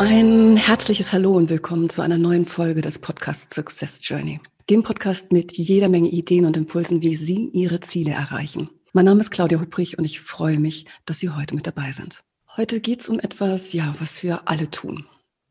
Ein herzliches Hallo und willkommen zu einer neuen Folge des Podcasts Success Journey. Dem Podcast mit jeder Menge Ideen und Impulsen, wie Sie Ihre Ziele erreichen. Mein Name ist Claudia Hubrich und ich freue mich, dass Sie heute mit dabei sind. Heute geht es um etwas, ja, was wir alle tun.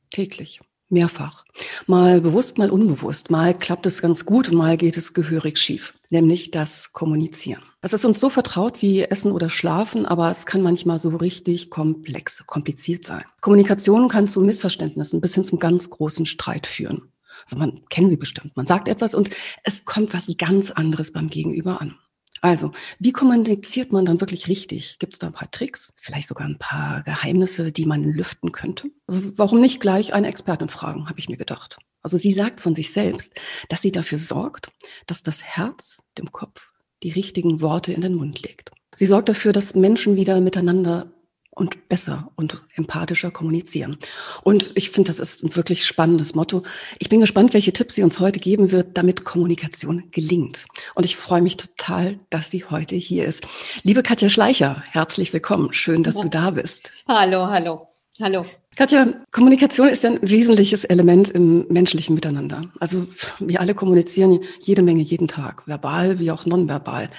Täglich. Mehrfach. Mal bewusst, mal unbewusst. Mal klappt es ganz gut und mal geht es gehörig schief. Nämlich das Kommunizieren. Es ist uns so vertraut wie Essen oder Schlafen, aber es kann manchmal so richtig komplex, kompliziert sein. Kommunikation kann zu Missverständnissen bis hin zum ganz großen Streit führen. Also man kennen sie bestimmt. Man sagt etwas und es kommt was ganz anderes beim Gegenüber an. Also, wie kommuniziert man dann wirklich richtig? Gibt es da ein paar Tricks, vielleicht sogar ein paar Geheimnisse, die man lüften könnte? Also, warum nicht gleich eine Expertin fragen, habe ich mir gedacht. Also, sie sagt von sich selbst, dass sie dafür sorgt, dass das Herz dem Kopf die richtigen Worte in den Mund legt. Sie sorgt dafür, dass Menschen wieder miteinander und besser und empathischer kommunizieren. Und ich finde, das ist ein wirklich spannendes Motto. Ich bin gespannt, welche Tipps sie uns heute geben wird, damit Kommunikation gelingt. Und ich freue mich total, dass sie heute hier ist. Liebe Katja Schleicher, herzlich willkommen. Schön, dass ja. du da bist. Hallo, hallo. Hallo. Katja, Kommunikation ist ein wesentliches Element im menschlichen Miteinander. Also wir alle kommunizieren jede Menge jeden Tag, verbal wie auch nonverbal.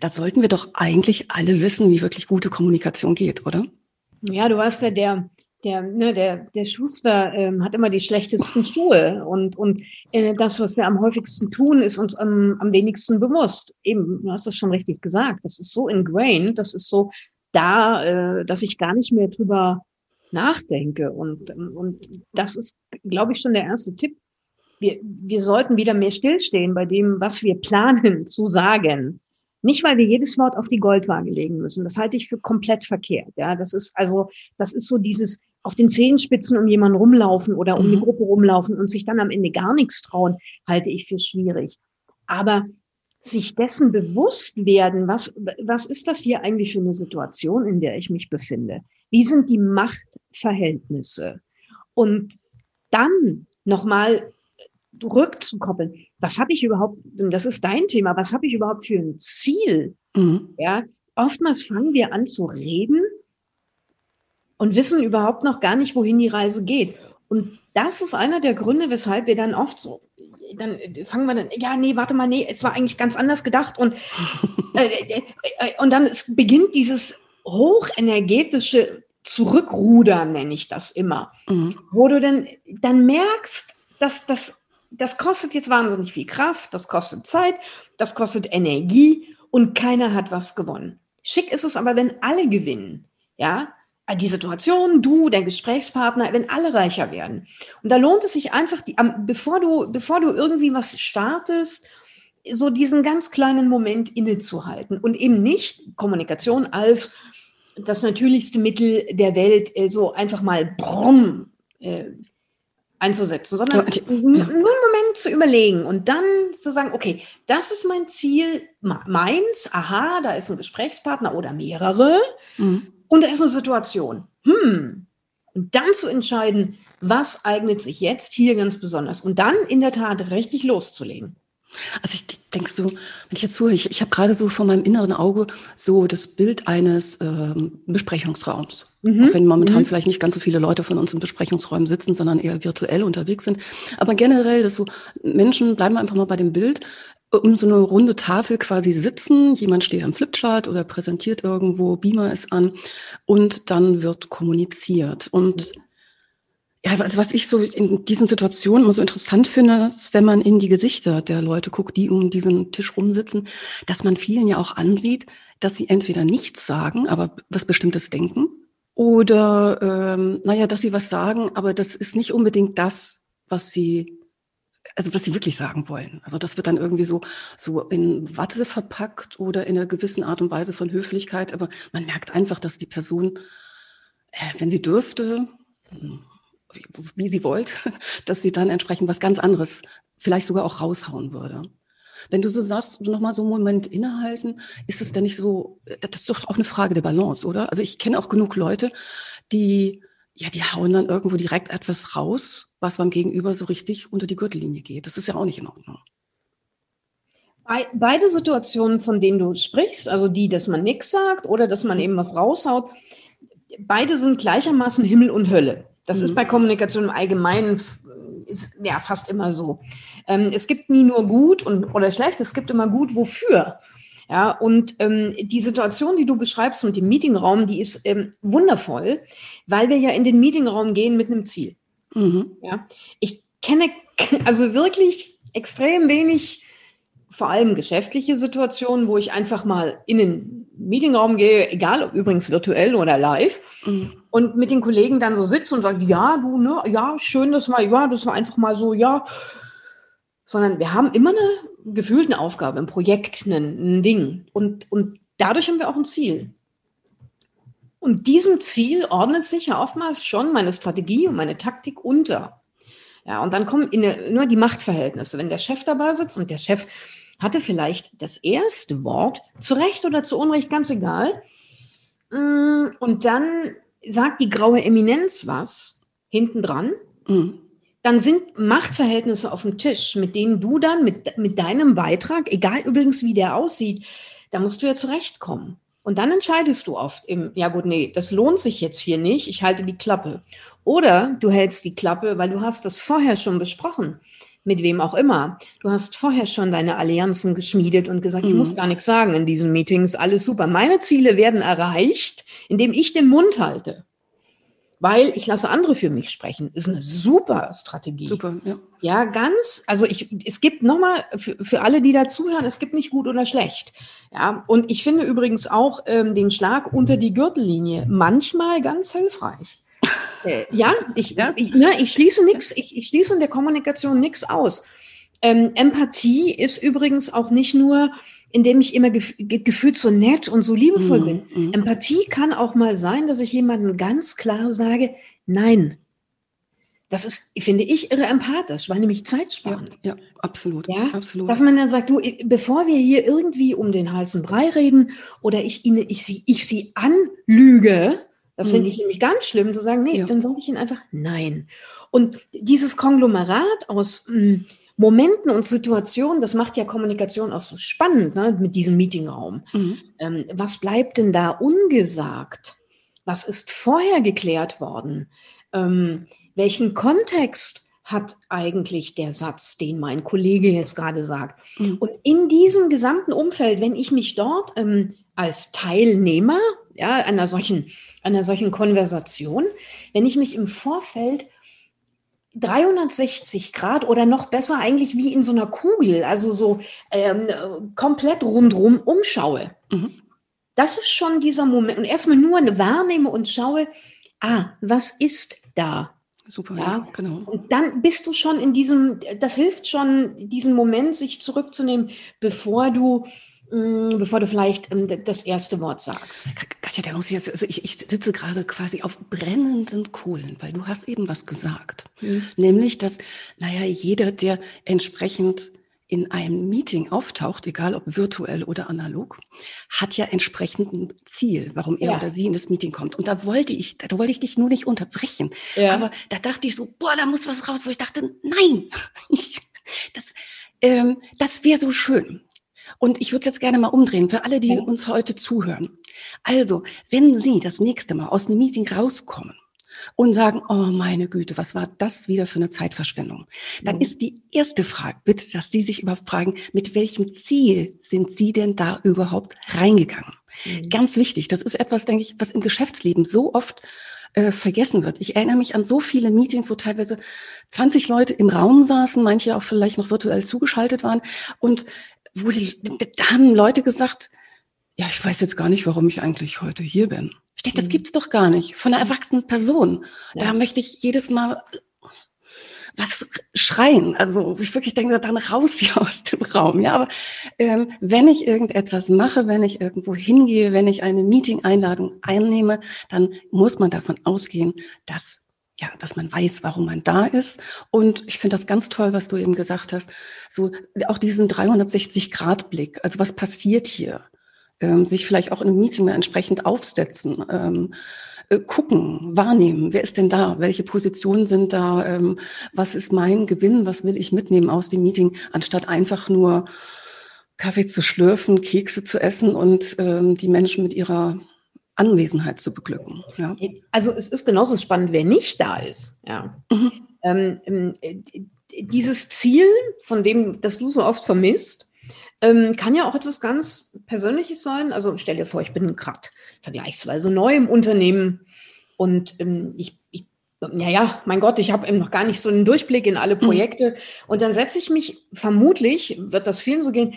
Da sollten wir doch eigentlich alle wissen, wie wirklich gute Kommunikation geht, oder? Ja, du hast ja der, der, ne, der, der Schuster ähm, hat immer die schlechtesten Schuhe und, und äh, das, was wir am häufigsten tun, ist uns am, am wenigsten bewusst. Eben, du hast das schon richtig gesagt. Das ist so ingrained, das ist so da, äh, dass ich gar nicht mehr drüber nachdenke. Und, und das ist, glaube ich, schon der erste Tipp. Wir, wir sollten wieder mehr stillstehen bei dem, was wir planen zu sagen. Nicht, weil wir jedes Wort auf die Goldwaage legen müssen. Das halte ich für komplett verkehrt. Ja, das ist also, das ist so dieses auf den Zehenspitzen um jemanden rumlaufen oder um mhm. die Gruppe rumlaufen und sich dann am Ende gar nichts trauen, halte ich für schwierig. Aber sich dessen bewusst werden, was, was ist das hier eigentlich für eine Situation, in der ich mich befinde? Wie sind die Machtverhältnisse? Und dann nochmal rückzukoppeln. Was habe ich überhaupt, das ist dein Thema, was habe ich überhaupt für ein Ziel? Mhm. Ja, oftmals fangen wir an zu reden und wissen überhaupt noch gar nicht, wohin die Reise geht. Und das ist einer der Gründe, weshalb wir dann oft so, dann fangen wir dann, ja, nee, warte mal, nee, es war eigentlich ganz anders gedacht und, äh, äh, äh, und dann beginnt dieses hochenergetische Zurückrudern, nenne ich das immer, mhm. wo du dann, dann merkst, dass das das kostet jetzt wahnsinnig viel Kraft, das kostet Zeit, das kostet Energie und keiner hat was gewonnen. Schick ist es aber, wenn alle gewinnen. Ja, die Situation, du, der Gesprächspartner, wenn alle reicher werden. Und da lohnt es sich einfach, die, bevor du, bevor du irgendwie was startest, so diesen ganz kleinen Moment innezuhalten und eben nicht Kommunikation als das natürlichste Mittel der Welt äh, so einfach mal brumm, äh, einzusetzen, sondern ja. nur einen Moment zu überlegen und dann zu sagen, okay, das ist mein Ziel, meins, aha, da ist ein Gesprächspartner oder mehrere mhm. Und da ist eine Situation. Hm. Und dann zu entscheiden, was eignet sich jetzt hier ganz besonders und dann in der Tat richtig loszulegen. Also ich denke so, wenn ich jetzt so, ich, ich habe gerade so vor meinem inneren Auge so das Bild eines ähm, Besprechungsraums. Mhm. Auch wenn momentan mhm. vielleicht nicht ganz so viele Leute von uns in Besprechungsräumen sitzen, sondern eher virtuell unterwegs sind. Aber generell, dass so Menschen, bleiben wir einfach mal bei dem Bild, um so eine runde Tafel quasi sitzen. Jemand steht am Flipchart oder präsentiert irgendwo, Beamer ist an und dann wird kommuniziert. Und mhm ja, also was ich so in diesen Situationen immer so interessant finde, ist, wenn man in die Gesichter der Leute guckt, die um diesen Tisch rumsitzen, dass man vielen ja auch ansieht, dass sie entweder nichts sagen, aber was Bestimmtes denken, oder ähm, naja, dass sie was sagen, aber das ist nicht unbedingt das, was sie, also was sie wirklich sagen wollen. Also das wird dann irgendwie so so in Watte verpackt oder in einer gewissen Art und Weise von Höflichkeit, aber man merkt einfach, dass die Person, äh, wenn sie dürfte, wie sie wollt, dass sie dann entsprechend was ganz anderes vielleicht sogar auch raushauen würde. Wenn du so sagst, noch mal so einen Moment innehalten, ist es denn nicht so, das ist doch auch eine Frage der Balance, oder? Also ich kenne auch genug Leute, die, ja, die hauen dann irgendwo direkt etwas raus, was beim Gegenüber so richtig unter die Gürtellinie geht. Das ist ja auch nicht in Ordnung. Beide Situationen, von denen du sprichst, also die, dass man nichts sagt oder dass man eben was raushaut, beide sind gleichermaßen Himmel und Hölle. Das mhm. ist bei Kommunikation im Allgemeinen ist ja fast immer so. Ähm, es gibt nie nur gut und, oder schlecht, es gibt immer gut wofür. Ja, und ähm, die Situation, die du beschreibst mit dem Meetingraum, die ist ähm, wundervoll, weil wir ja in den Meetingraum gehen mit einem Ziel. Mhm. Ja, ich kenne also wirklich extrem wenig vor allem geschäftliche Situationen, wo ich einfach mal in den Meetingraum gehe, egal ob übrigens virtuell oder live, mhm. und mit den Kollegen dann so sitze und sage, ja, du, ne, ja, schön, das war, ja, das war einfach mal so, ja. Sondern wir haben immer eine gefühlte Aufgabe, ein Projekt, ein, ein Ding. Und, und dadurch haben wir auch ein Ziel. Und diesem Ziel ordnet sich ja oftmals schon meine Strategie und meine Taktik unter. Ja, und dann kommen in der, nur die Machtverhältnisse. Wenn der Chef dabei sitzt und der Chef hatte vielleicht das erste Wort, zu Recht oder zu Unrecht, ganz egal. Mm, und dann sagt die graue Eminenz was hinten dran. Mhm. Dann sind Machtverhältnisse auf dem Tisch, mit denen du dann mit, mit deinem Beitrag, egal übrigens wie der aussieht, da musst du ja zurechtkommen. Und dann entscheidest du oft im, ja gut, nee, das lohnt sich jetzt hier nicht, ich halte die Klappe. Oder du hältst die Klappe, weil du hast das vorher schon besprochen mit wem auch immer. Du hast vorher schon deine Allianzen geschmiedet und gesagt, mhm. ich muss mhm. gar nichts sagen in diesen Meetings, alles super. Meine Ziele werden erreicht, indem ich den Mund halte. Weil ich lasse andere für mich sprechen. Ist eine super Strategie. Super, ja. Ja, ganz. Also ich, es gibt nochmal für, für alle, die da zuhören, es gibt nicht gut oder schlecht. Ja, und ich finde übrigens auch ähm, den Schlag unter die Gürtellinie manchmal ganz hilfreich. Äh, ja, ich, ja? ich, na, ich schließe nichts, ich, ich schließe in der Kommunikation nichts aus. Ähm, Empathie ist übrigens auch nicht nur, indem ich immer gef gefühlt so nett und so liebevoll mhm. bin. Mhm. Empathie kann auch mal sein, dass ich jemandem ganz klar sage, nein. Das ist, finde ich, irre empathisch, weil nämlich Zeit sparen. Ja, ja, absolut. Ja? absolut. Dass man dann sagt, du, bevor wir hier irgendwie um den heißen Brei reden oder ich, ihnen, ich, ich sie anlüge, das mhm. finde ich nämlich ganz schlimm, zu sagen, nee, ja. dann sage ich ihnen einfach nein. Und dieses Konglomerat aus mh, hm, Momenten und Situationen, das macht ja Kommunikation auch so spannend ne, mit diesem Meetingraum. Mhm. Ähm, was bleibt denn da ungesagt? Was ist vorher geklärt worden? Ähm, welchen Kontext hat eigentlich der Satz, den mein Kollege jetzt gerade sagt? Mhm. Und in diesem gesamten Umfeld, wenn ich mich dort ähm, als Teilnehmer ja, einer solchen, einer solchen Konversation, wenn ich mich im Vorfeld 360 Grad oder noch besser eigentlich wie in so einer Kugel, also so ähm, komplett rundrum umschaue. Mhm. Das ist schon dieser Moment. Und erstmal nur eine wahrnehme und schaue, ah, was ist da? Super, ja, ja, genau. Und dann bist du schon in diesem, das hilft schon, diesen Moment sich zurückzunehmen, bevor du bevor du vielleicht ähm, das erste Wort sagst. Katja, da muss ich jetzt, also ich, ich sitze gerade quasi auf brennenden Kohlen, weil du hast eben was gesagt. Mhm. Nämlich, dass, naja, jeder, der entsprechend in einem Meeting auftaucht, egal ob virtuell oder analog, hat ja entsprechend ein Ziel, warum er ja. oder sie in das Meeting kommt. Und da wollte ich, da wollte ich dich nur nicht unterbrechen. Ja. Aber da dachte ich so, boah, da muss was raus, wo ich dachte, nein, ich, das, ähm, das wäre so schön. Und ich würde es jetzt gerne mal umdrehen für alle, die ja. uns heute zuhören. Also, wenn Sie das nächste Mal aus einem Meeting rauskommen und sagen, oh meine Güte, was war das wieder für eine Zeitverschwendung? Dann mhm. ist die erste Frage, bitte, dass Sie sich überhaupt fragen, mit welchem Ziel sind Sie denn da überhaupt reingegangen? Mhm. Ganz wichtig, das ist etwas, denke ich, was im Geschäftsleben so oft äh, vergessen wird. Ich erinnere mich an so viele Meetings, wo teilweise 20 Leute im Raum saßen, manche auch vielleicht noch virtuell zugeschaltet waren und wo die, da haben Leute gesagt, ja, ich weiß jetzt gar nicht, warum ich eigentlich heute hier bin. Ich denke, das mhm. gibt's doch gar nicht. Von einer erwachsenen Person. Ja. Da möchte ich jedes Mal was schreien. Also ich wirklich denke, dann raus hier aus dem Raum. Ja, aber ähm, wenn ich irgendetwas mache, wenn ich irgendwo hingehe, wenn ich eine Meeting-Einladung einnehme, dann muss man davon ausgehen, dass ja, dass man weiß, warum man da ist. Und ich finde das ganz toll, was du eben gesagt hast. So auch diesen 360-Grad-Blick. Also was passiert hier? Ähm, sich vielleicht auch in einem Meeting entsprechend aufsetzen, ähm, äh, gucken, wahrnehmen. Wer ist denn da? Welche Positionen sind da? Ähm, was ist mein Gewinn? Was will ich mitnehmen aus dem Meeting? Anstatt einfach nur Kaffee zu schlürfen, Kekse zu essen und ähm, die Menschen mit ihrer Anwesenheit zu beglücken. Ja. Also es ist genauso spannend, wer nicht da ist. Ja. Mhm. Ähm, ähm, dieses Ziel, von dem, das du so oft vermisst, ähm, kann ja auch etwas ganz Persönliches sein. Also stell dir vor, ich bin gerade vergleichsweise neu im Unternehmen und ähm, ich, ich naja, mein Gott, ich habe eben noch gar nicht so einen Durchblick in alle mhm. Projekte. Mhm. Und dann setze ich mich, vermutlich wird das vielen so gehen,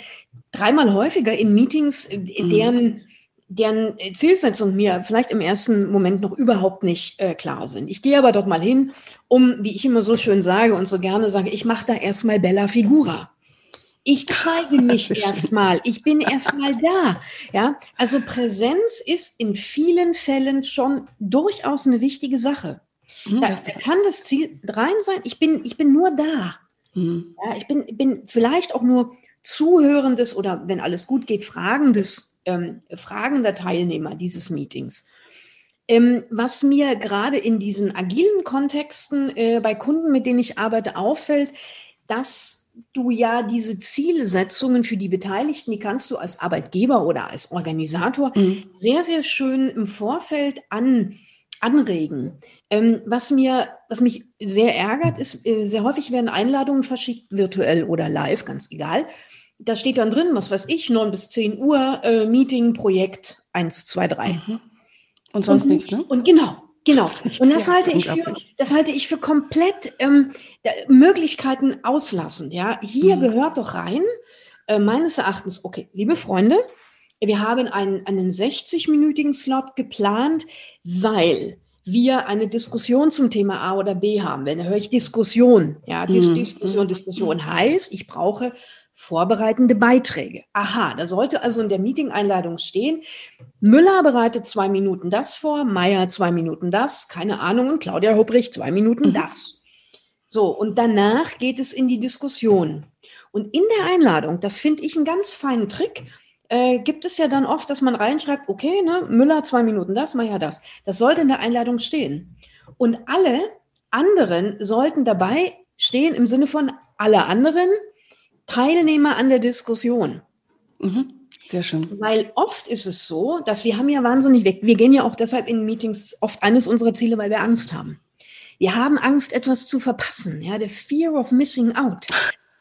dreimal häufiger in Meetings, in deren deren Zielsetzung mir vielleicht im ersten Moment noch überhaupt nicht äh, klar sind. Ich gehe aber dort mal hin, um, wie ich immer so schön sage und so gerne sage, ich mache da erstmal Bella Figura. Ich zeige mich erstmal. Ich bin erstmal da. Ja, also Präsenz ist in vielen Fällen schon durchaus eine wichtige Sache. Mhm, da kann das Ziel rein sein. Ich bin, ich bin nur da. Mhm. Ja, ich bin, bin vielleicht auch nur zuhörendes oder wenn alles gut geht, fragendes ähm, fragender Teilnehmer dieses Meetings. Ähm, was mir gerade in diesen agilen Kontexten äh, bei Kunden, mit denen ich arbeite, auffällt, dass du ja diese Zielsetzungen für die Beteiligten, die kannst du als Arbeitgeber oder als Organisator mhm. sehr, sehr schön im Vorfeld an, anregen. Ähm, was mir, was mich sehr ärgert, ist, äh, sehr häufig werden Einladungen verschickt, virtuell oder live, ganz egal da steht dann drin, was weiß ich, 9 bis 10 Uhr, äh, Meeting, Projekt 1, 2, 3. Mhm. Und sonst und, nichts, ne? Und genau, genau. Und das halte ich für, das halte ich für komplett ähm, Möglichkeiten auslassend. Ja, hier mhm. gehört doch rein, äh, meines Erachtens, okay, liebe Freunde, wir haben einen, einen 60-minütigen Slot geplant, weil wir eine Diskussion zum Thema A oder B haben. Wenn da höre ich Diskussion, ja, mhm. Diskussion, Diskussion heißt, ich brauche vorbereitende Beiträge. Aha, da sollte also in der Meeting-Einladung stehen, Müller bereitet zwei Minuten das vor, Meier zwei Minuten das, keine Ahnung, und Claudia Hupprich zwei Minuten mhm. das. So, und danach geht es in die Diskussion. Und in der Einladung, das finde ich einen ganz feinen Trick, äh, gibt es ja dann oft, dass man reinschreibt, okay, ne, Müller zwei Minuten das, Meier das. Das sollte in der Einladung stehen. Und alle anderen sollten dabei stehen im Sinne von alle anderen Teilnehmer an der Diskussion. Mhm. Sehr schön. Weil oft ist es so, dass wir haben ja wahnsinnig weg. Wir gehen ja auch deshalb in Meetings oft eines unserer Ziele, weil wir Angst haben. Wir haben Angst, etwas zu verpassen. Ja, the fear of missing out.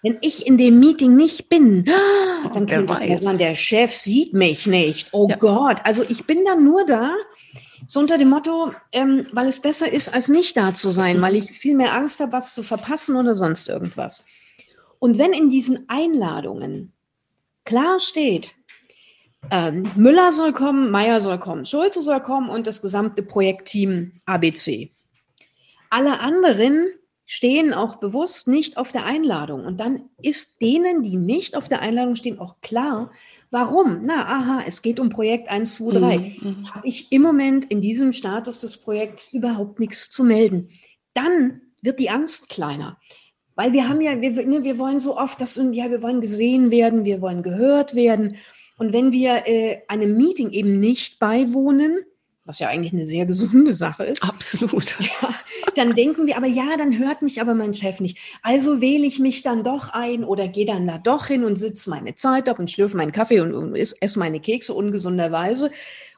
Wenn ich in dem Meeting nicht bin, dann könnte es sein, der Chef sieht mich nicht. Oh ja. Gott. Also ich bin dann nur da, so unter dem Motto, ähm, weil es besser ist, als nicht da zu sein, weil ich viel mehr Angst habe, was zu verpassen oder sonst irgendwas. Und wenn in diesen Einladungen klar steht, ähm, Müller soll kommen, Meier soll kommen, Schulze soll kommen und das gesamte Projektteam ABC. Alle anderen stehen auch bewusst nicht auf der Einladung. Und dann ist denen, die nicht auf der Einladung stehen, auch klar, warum. Na, aha, es geht um Projekt 1, 2, 3. Mhm. Habe ich im Moment in diesem Status des Projekts überhaupt nichts zu melden. Dann wird die Angst kleiner. Weil wir haben ja, wir, ne, wir wollen so oft, dass ja, wir wollen gesehen werden, wir wollen gehört werden. Und wenn wir äh, einem Meeting eben nicht beiwohnen, was ja eigentlich eine sehr gesunde Sache ist. Absolut. Ja, dann denken wir aber, ja, dann hört mich aber mein Chef nicht. Also wähle ich mich dann doch ein oder gehe dann da doch hin und sitze meine Zeit ab und schlürfe meinen Kaffee und, und esse meine Kekse ungesunderweise.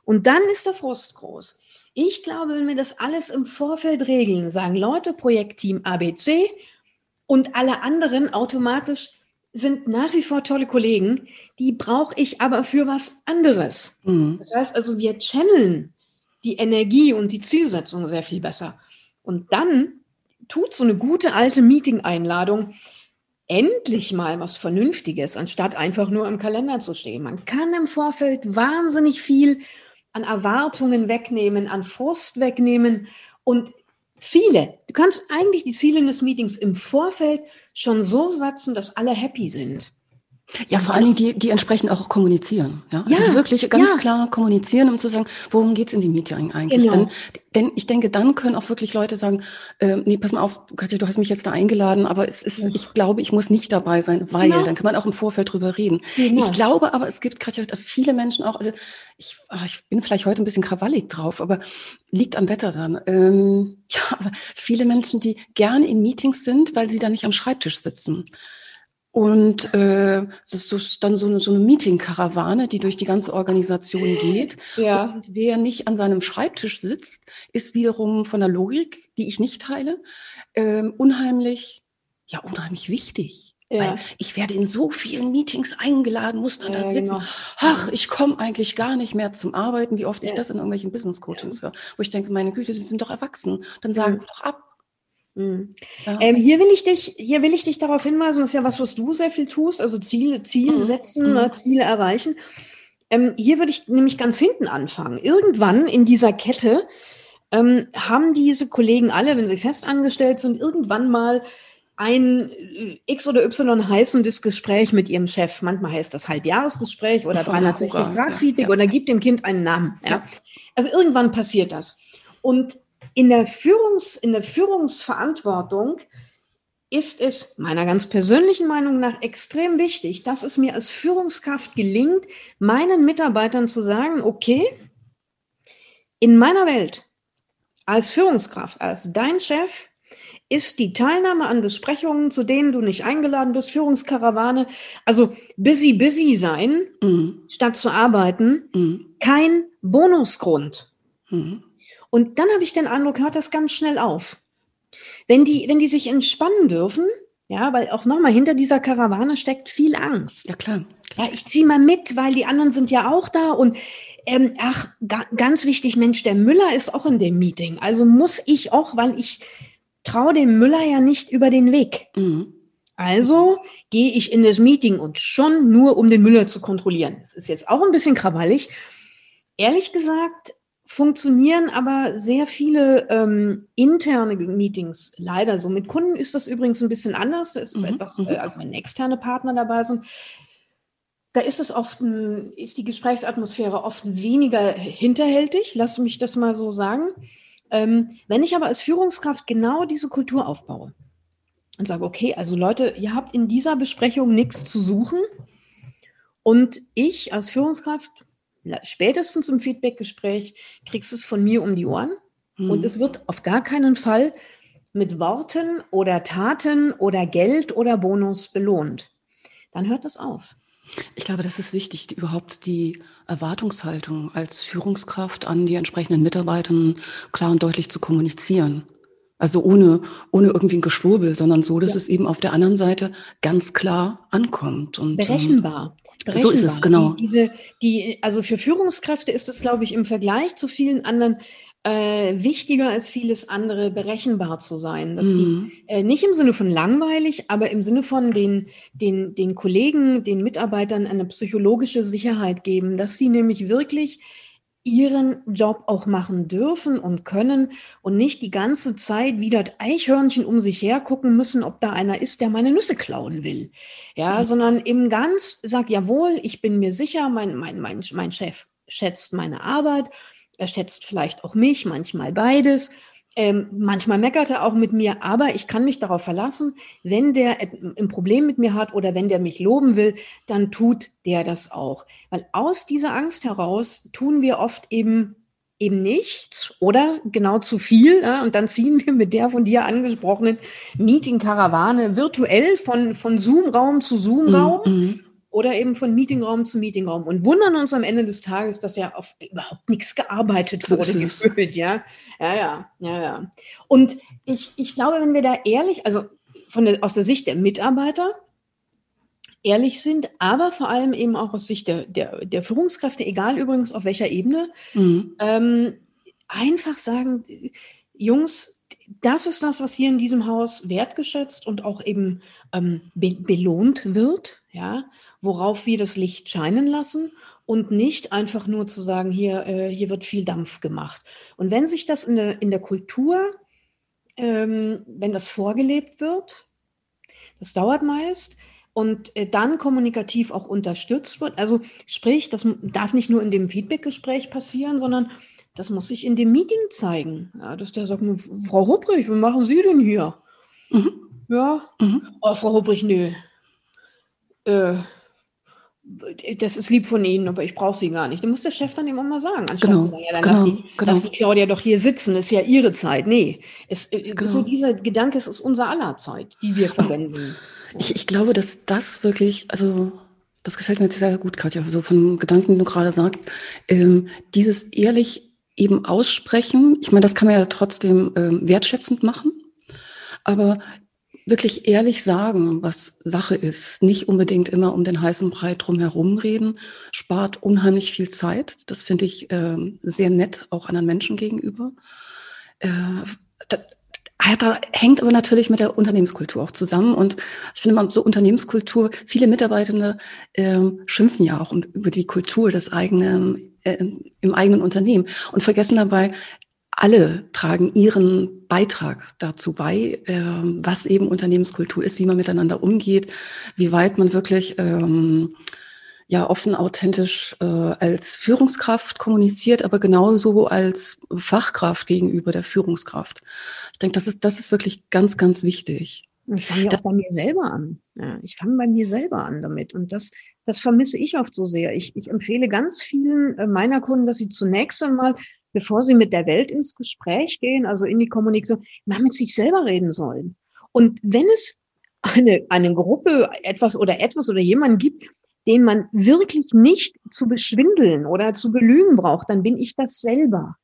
Und dann ist der Frust groß. Ich glaube, wenn wir das alles im Vorfeld regeln, sagen Leute, Projektteam ABC, und alle anderen automatisch sind nach wie vor tolle Kollegen, die brauche ich aber für was anderes. Mhm. Das heißt also, wir channeln die Energie und die Zielsetzung sehr viel besser. Und dann tut so eine gute alte Meeting-Einladung endlich mal was Vernünftiges, anstatt einfach nur im Kalender zu stehen. Man kann im Vorfeld wahnsinnig viel an Erwartungen wegnehmen, an Frust wegnehmen und Ziele. Du kannst eigentlich die Ziele des Meetings im Vorfeld schon so setzen, dass alle happy sind. Ja, vor allen Dingen, die, die entsprechend auch kommunizieren. Ja, also die wirklich ganz ja. klar kommunizieren, um zu sagen, worum geht's in dem Meeting eigentlich? Genau. Denn, denn ich denke, dann können auch wirklich Leute sagen, äh, nee, pass mal auf, Katja, du hast mich jetzt da eingeladen, aber es ist, ich glaube, ich muss nicht dabei sein, weil, Genau. dann kann man auch im Vorfeld drüber reden. Genau. Ich glaube aber, es gibt, Katja, viele Menschen auch, also ich, ah, ich bin vielleicht heute ein bisschen krawallig drauf, aber liegt am Wetter dann. Ähm, ja, aber viele Menschen, die gerne in Meetings sind, weil sie da nicht am Schreibtisch sitzen. Und äh, das ist dann so eine, so eine Meeting-Karawane, die durch die ganze Organisation geht. Ja. Und wer nicht an seinem Schreibtisch sitzt, ist wiederum von der Logik, die ich nicht teile, ähm, unheimlich, ja, unheimlich wichtig. Ja. Weil ich werde in so vielen Meetings eingeladen, muss dann da Ja, sitzen. genau. Ach, ich komme eigentlich gar nicht mehr zum Arbeiten, wie oft ich Ja. das in irgendwelchen Business-Coachings höre, wo ich denke, meine Güte, Sie sind doch erwachsen. Dann sagen. Sie doch ab. Mhm. Ja. Ähm, hier will ich dich, hier will ich dich darauf hinweisen, das ist ja was, was du sehr viel tust, also Ziele, Ziele Mhm. setzen, Mhm. ne, Ziele erreichen. Ähm, hier würde ich nämlich ganz hinten anfangen. Irgendwann in dieser Kette ähm, haben diese Kollegen alle, wenn sie fest angestellt sind, irgendwann mal ein äh, X oder Y heißendes Gespräch mit ihrem Chef. Manchmal heißt das Halbjahresgespräch oder Oh, 360 hurra, Grad ja, Feedback ja. oder gibt dem Kind einen Namen. Ja? Ja. Also irgendwann passiert das. Und in der, Führungs-, in der Führungsverantwortung ist es meiner ganz persönlichen Meinung nach extrem wichtig, dass es mir als Führungskraft gelingt, meinen Mitarbeitern zu sagen, okay, in meiner Welt als Führungskraft, als dein Chef, ist die Teilnahme an Besprechungen, zu denen du nicht eingeladen bist, Führungskarawane, also busy, busy sein, Mhm. statt zu arbeiten, Mhm. kein Bonusgrund. Mhm. Und dann habe ich den Eindruck, hört das ganz schnell auf. Wenn die, wenn die sich entspannen dürfen, ja, weil auch nochmal hinter dieser Karawane steckt viel Angst. Ja, klar. Ja, ich ziehe mal mit, weil die anderen sind ja auch da und ähm, ach, ga, ganz wichtig, Mensch, der Müller ist auch in dem Meeting. Also muss ich auch, weil ich traue dem Müller ja nicht über den Weg. Mhm. Also gehe ich in das Meeting und schon nur, um den Müller zu kontrollieren. Das ist jetzt auch ein bisschen krawallig. Ehrlich gesagt funktionieren aber sehr viele ähm, interne Meetings leider so. Mit Kunden ist das übrigens ein bisschen anders. Da ist es Mhm, etwas, mhm. äh, also wenn externe Partner dabei sind, da ist es oft, ein, ist die Gesprächsatmosphäre oft weniger hinterhältig. Lass mich das mal so sagen. Ähm, wenn ich aber als Führungskraft genau diese Kultur aufbaue, und sage, okay, also Leute, ihr habt in dieser Besprechung nichts zu suchen. Und ich als Führungskraft, spätestens im Feedbackgespräch, kriegst es von mir um die Ohren. Mhm. Und es wird auf gar keinen Fall mit Worten oder Taten oder Geld oder Bonus belohnt. Dann hört das auf. Ich glaube, das ist wichtig, die, überhaupt die Erwartungshaltung als Führungskraft an die entsprechenden Mitarbeitern klar und deutlich zu kommunizieren. Also ohne, ohne irgendwie ein Geschwurbel, sondern so, dass Ja. es eben auf der anderen Seite ganz klar ankommt. Und, ähm, Berechenbar. So ist es, genau. Die, diese, die, also für Führungskräfte ist es, glaube ich, im Vergleich zu vielen anderen äh, wichtiger als vieles andere, berechenbar zu sein. Dass die Mhm. äh, nicht im Sinne von langweilig, aber im Sinne von den, den, den Kollegen, den Mitarbeitern eine psychologische Sicherheit geben, dass sie nämlich wirklich ihren Job auch machen dürfen und können und nicht die ganze Zeit wie das Eichhörnchen um sich her gucken müssen, ob da einer ist, der meine Nüsse klauen will. Ja, sondern eben ganz sagt, jawohl, ich bin mir sicher, mein, mein, mein, mein Chef schätzt meine Arbeit, er schätzt vielleicht auch mich, manchmal beides. Ähm, manchmal meckert er auch mit mir, aber ich kann mich darauf verlassen, wenn der ein Problem mit mir hat oder wenn der mich loben will, dann tut der das auch. Weil aus dieser Angst heraus tun wir oft eben eben nichts oder genau zu viel. Ja, und dann ziehen wir mit der von dir angesprochenen Meeting-Karawane virtuell von, von Zoom-Raum zu Zoom-Raum Mhm. Oder eben von Meetingraum zu Meetingraum und wundern uns am Ende des Tages, dass ja auf überhaupt nichts gearbeitet So wurde, es. gefühlt, ja. Ja, ja, ja, ja. Und ich, ich glaube, wenn wir da ehrlich, also von der, aus der Sicht der Mitarbeiter ehrlich sind, aber vor allem eben auch aus Sicht der, der, der Führungskräfte, egal übrigens auf welcher Ebene, Mhm. ähm, einfach sagen, Jungs, das ist das, was hier in diesem Haus wertgeschätzt und auch eben ähm, be belohnt wird, ja, worauf wir das Licht scheinen lassen und nicht einfach nur zu sagen, hier, äh, hier wird viel Dampf gemacht. Und wenn sich das in der, in der Kultur, ähm, wenn das vorgelebt wird, das dauert meist, und äh, dann kommunikativ auch unterstützt wird. Also sprich, das darf nicht nur in dem Feedbackgespräch passieren, sondern das muss sich in dem Meeting zeigen. Ja, dass der sagt, Frau Hupprich, was machen Sie denn hier? Mhm. Ja, mhm. oh, Frau Hupprich, nö. Äh, das ist lieb von Ihnen, aber ich brauche Sie gar nicht. Da muss der Chef dann immer mal sagen. Anstatt genau, zu sagen, ja, dann genau, lass, die, genau. lass die Claudia doch hier sitzen, ist ja Ihre Zeit. Nee, es, äh, Genau. so dieser Gedanke, es ist unser aller Zeit, die wir verwenden. Ich, ich glaube, dass das wirklich, also das gefällt mir jetzt sehr gut, Katja, so von Gedanken, die du gerade sagst, ähm, dieses ehrlich eben aussprechen, ich meine, das kann man ja trotzdem ähm, wertschätzend machen, aber wirklich ehrlich sagen, was Sache ist, nicht unbedingt immer um den heißen Brei drum herum reden, spart unheimlich viel Zeit. Das finde ich ähm, sehr nett, auch anderen Menschen gegenüber. Äh, da, da hängt aber natürlich mit der Unternehmenskultur auch zusammen. Und ich finde mal so Unternehmenskultur, viele Mitarbeitende ähm, schimpfen ja auch über die Kultur des eigenen, äh, im eigenen Unternehmen und vergessen dabei, alle tragen ihren Beitrag dazu bei, ähm, was eben Unternehmenskultur ist, wie man miteinander umgeht, wie weit man wirklich ähm, ja offen, authentisch äh, als Führungskraft kommuniziert, aber genauso als Fachkraft gegenüber der Führungskraft. Ich denke, das ist, das ist wirklich ganz, ganz wichtig. Ich fange ja auch bei mir selber an. Ja, ich fange bei mir selber an damit. Und das, das vermisse ich oft so sehr. Ich, ich empfehle ganz vielen äh, meiner Kunden, dass sie zunächst einmal, bevor sie mit der Welt ins Gespräch gehen, also in die Kommunikation, mal mit sich selber reden sollen. Und wenn es eine, eine Gruppe, etwas oder etwas oder jemanden gibt, den man wirklich nicht zu beschwindeln oder zu belügen braucht, dann bin ich das selber.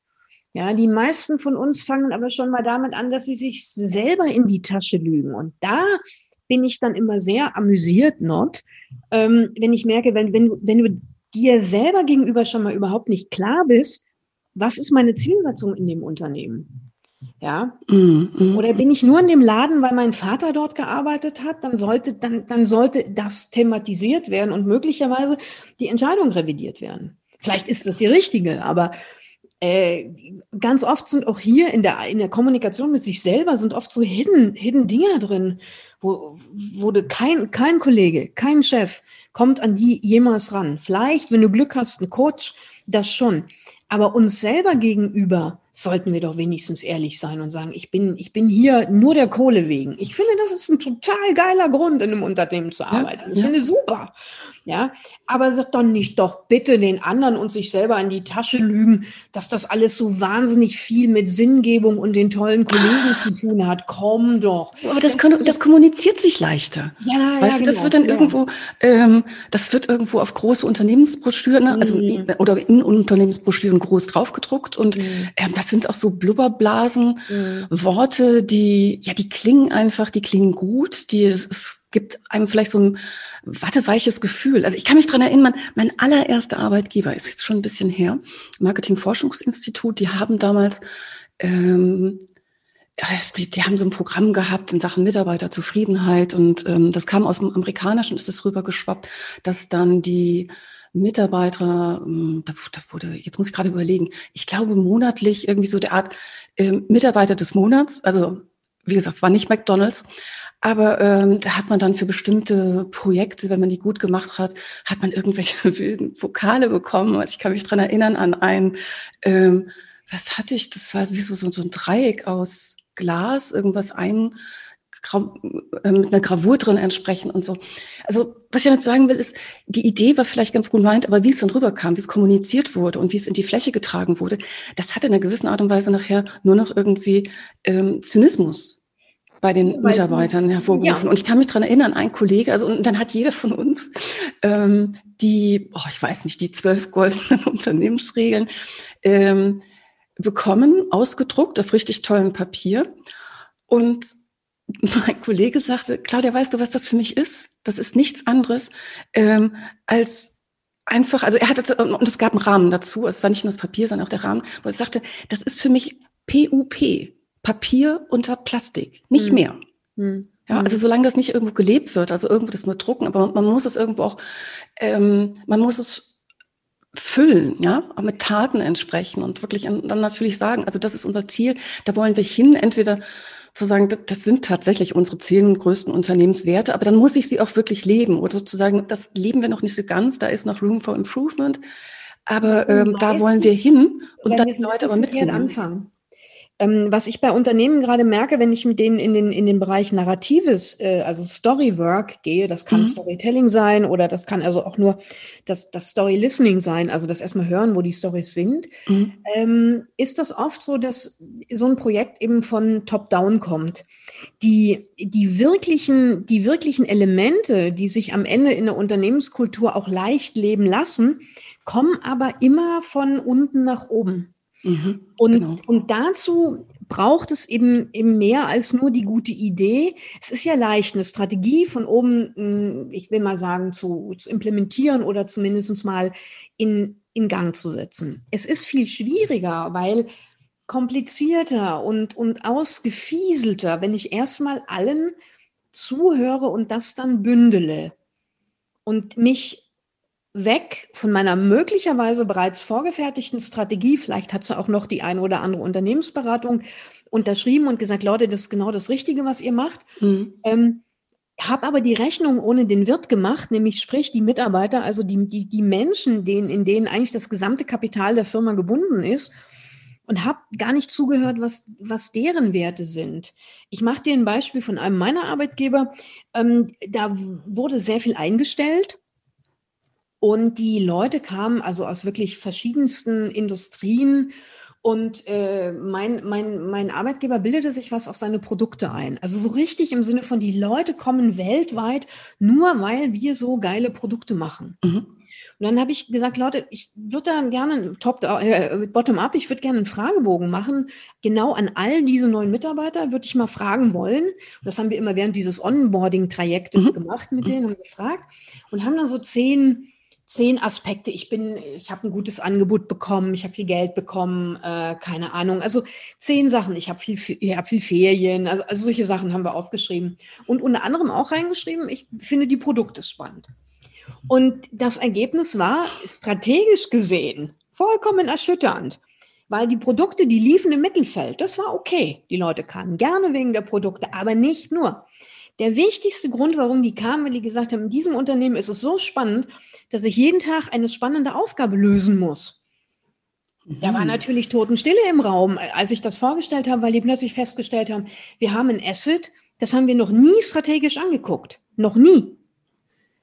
Ja, die meisten von uns fangen aber schon mal damit an, dass sie sich selber in die Tasche lügen. Und da bin ich dann immer sehr amüsiert, not, ähm, wenn ich merke, wenn, wenn, wenn du dir selber gegenüber schon mal überhaupt nicht klar bist, was ist meine Zielsetzung in dem Unternehmen? Ja. Mm, Oder bin ich nur in dem Laden, weil mein Vater dort gearbeitet hat? Dann sollte, dann, dann sollte das thematisiert werden und möglicherweise die Entscheidung revidiert werden. Vielleicht ist das die richtige, aber äh, ganz oft sind auch hier in der, in der Kommunikation mit sich selber sind oft so hidden, hidden Dinger drin, wo, wo kein, kein Kollege, kein Chef kommt an die jemals ran. Vielleicht, wenn du Glück hast, ein Coach, das schon. Aber uns selber gegenüber sollten wir doch wenigstens ehrlich sein und sagen, ich bin, ich bin hier nur der Kohle wegen. Ich finde, das ist ein total geiler Grund, in einem Unternehmen zu arbeiten. ich ja. finde super. Ja, aber sag doch nicht doch bitte den anderen und sich selber in die Tasche lügen, dass das alles so wahnsinnig viel mit Sinngebung und den tollen Kollegen zu tun hat. Komm doch. Aber das, kann, das kommuniziert sich leichter. Ja, Weißt ja, du, das genau, wird dann ja. irgendwo, ähm, das wird irgendwo auf große Unternehmensbroschüren, ne, also Mhm. oder in Unternehmensbroschüren groß draufgedruckt und Mhm. ähm, das sind auch so Blubberblasen, Mhm. Worte, die ja, die klingen einfach, die klingen gut, die es, es gibt einem vielleicht so ein watteweiches Gefühl. Also ich kann mich dran erinnern, mein allererster Arbeitgeber ist jetzt schon ein bisschen her, Marketing-Forschungsinstitut, die haben damals ähm, die, die haben so ein Programm gehabt in Sachen Mitarbeiterzufriedenheit und ähm, das kam aus dem Amerikanischen, ist es rübergeschwappt, dass dann die Mitarbeiter, ähm, da, da wurde, jetzt muss ich gerade überlegen, ich glaube monatlich irgendwie so der Art ähm, Mitarbeiter des Monats, also wie gesagt, es war nicht McDonalds, aber ähm, da hat man dann für bestimmte Projekte, wenn man die gut gemacht hat, hat man irgendwelche wilden Pokale bekommen. Also ich kann mich dran erinnern an ein, ähm, was hatte ich? Das war wie so, so, ein Dreieck aus Glas, irgendwas ein mit einer Gravur drin entsprechen und so. Also was ich damit sagen will, ist, die Idee war vielleicht ganz gut meint, aber wie es dann rüberkam, wie es kommuniziert wurde und wie es in die Fläche getragen wurde, das hat in einer gewissen Art und Weise nachher nur noch irgendwie ähm, Zynismus bei den Mitarbeitern hervorgerufen. Ja. Und ich kann mich dran erinnern, ein Kollege, also und dann hat jeder von uns ähm, die, oh, ich weiß nicht, die zwölf goldenen Unternehmensregeln ähm, bekommen, ausgedruckt auf richtig tollem Papier. Und mein Kollege sagte, Claudia, weißt du, was das für mich ist? Das ist nichts anderes ähm, als einfach, also er hatte, und es gab einen Rahmen dazu, es war nicht nur das Papier, sondern auch der Rahmen, wo er sagte, das ist für mich PUP, Papier unter Plastik, nicht Hm. mehr. Hm. Ja, also solange das nicht irgendwo gelebt wird, also irgendwo das nur drucken, aber man muss es irgendwo auch, ähm, man muss es füllen, ja, auch mit Taten entsprechen und wirklich dann natürlich sagen, also das ist unser Ziel, da wollen wir hin, entweder zu sagen, das sind tatsächlich unsere zehn größten Unternehmenswerte, aber dann muss ich sie auch wirklich leben oder sozusagen, das leben wir noch nicht so ganz, da ist noch Room for Improvement, aber ähm, da wollen wir hin und dann die Leute aber mitzunehmen. Anfangen. Ähm, was ich bei Unternehmen gerade merke, wenn ich mit denen in den, in den Bereich Narratives, äh, also Storywork gehe, das kann mhm. Storytelling sein oder das kann also auch nur das, das Story Listening sein, also das erstmal hören, wo die Stories sind, mhm. ähm, ist das oft so, dass so ein Projekt eben von Top-Down kommt. Die, die, wirklichen, die wirklichen Elemente, die sich am Ende in der Unternehmenskultur auch leicht leben lassen, kommen aber immer von unten nach oben. Mhm, und, genau. und dazu braucht es eben, eben mehr als nur die gute Idee. Es ist ja leicht, eine Strategie von oben, hm, ich will mal sagen, zu, zu implementieren oder zumindest mal in, in Gang zu setzen. Es ist viel schwieriger, weil komplizierter und, und ausgefieselter, wenn ich erstmal allen zuhöre und das dann bündele und mich weg von meiner möglicherweise bereits vorgefertigten Strategie. Vielleicht hat sie auch noch die eine oder andere Unternehmensberatung unterschrieben und gesagt, Leute, das ist genau das Richtige, was ihr macht. Mhm. Ähm, habe aber die Rechnung ohne den Wirt gemacht, nämlich sprich die Mitarbeiter, also die, die, die Menschen, denen, in denen eigentlich das gesamte Kapital der Firma gebunden ist und habe gar nicht zugehört, was, was deren Werte sind. Ich mache dir ein Beispiel von einem meiner Arbeitgeber. Ähm, da wurde sehr viel eingestellt und die Leute kamen also aus wirklich verschiedensten Industrien. Und äh, mein, mein, mein Arbeitgeber bildete sich was auf seine Produkte ein. Also so richtig im Sinne von, die Leute kommen weltweit nur, weil wir so geile Produkte machen. Mhm. Und dann habe ich gesagt, Leute, ich würde da gerne top, äh, bottom up, ich würde gerne einen Fragebogen machen. Genau an all diese neuen Mitarbeiter würde ich mal fragen wollen. Und das haben wir immer während dieses Onboarding-Trajektes mhm. gemacht mit denen, haben gefragt und haben dann so zehn zehn Aspekte. Ich bin, ich habe ein gutes Angebot bekommen, ich habe viel Geld bekommen, äh, keine Ahnung. Also zehn Sachen. Ich habe viel, ich habe viel Ferien. Also, also solche Sachen haben wir aufgeschrieben und unter anderem auch reingeschrieben. Ich finde die Produkte spannend. Und das Ergebnis war strategisch gesehen vollkommen erschütternd. Weil die Produkte, die liefen im Mittelfeld, das war okay. Die Leute kamen gerne wegen der Produkte, aber nicht nur. Der wichtigste Grund, warum die kamen, weil die gesagt haben, in diesem Unternehmen ist es so spannend, dass ich jeden Tag eine spannende Aufgabe lösen muss. Da war mhm. natürlich Totenstille im Raum, als ich das vorgestellt habe, weil die plötzlich festgestellt haben, wir haben ein Asset, das haben wir noch nie strategisch angeguckt. Noch nie.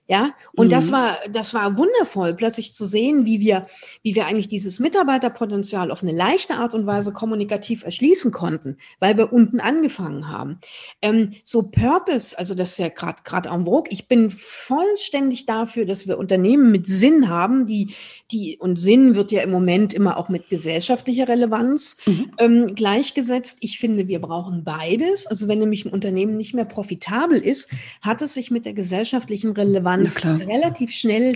Ja, und mhm. das war, das war wundervoll, plötzlich zu sehen, wie wir, wie wir eigentlich dieses Mitarbeiterpotenzial auf eine leichte Art und Weise kommunikativ erschließen konnten, weil wir unten angefangen haben. Ähm, so Purpose, also das ist ja gerade gerade en vogue. Ich bin vollständig dafür, dass wir Unternehmen mit Sinn haben, die, die, und Sinn wird ja im Moment immer auch mit gesellschaftlicher Relevanz mhm. ähm, gleichgesetzt. Ich finde, wir brauchen beides. Also wenn nämlich ein Unternehmen nicht mehr profitabel ist, hat es sich mit der gesellschaftlichen Relevanz Relevanz relativ schnell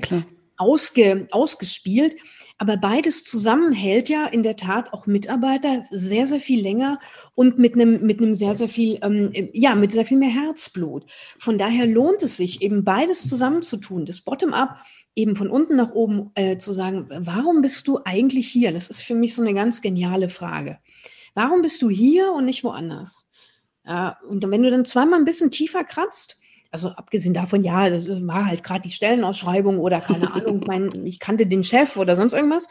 ausge, ausgespielt. Aber beides zusammen hält ja in der Tat auch Mitarbeiter sehr, sehr viel länger und mit einem, mit einem sehr, sehr viel, ähm, ja, mit sehr viel mehr Herzblut. Von daher lohnt es sich eben beides zusammenzutun. Das Bottom-up eben von unten nach oben äh, zu sagen, warum bist du eigentlich hier? Das ist für mich so eine ganz geniale Frage. Warum bist du hier und nicht woanders? Äh, und wenn du dann zweimal ein bisschen tiefer kratzt, also abgesehen davon, ja, das war halt gerade die Stellenausschreibung oder keine Ahnung, mein, ich kannte den Chef oder sonst irgendwas,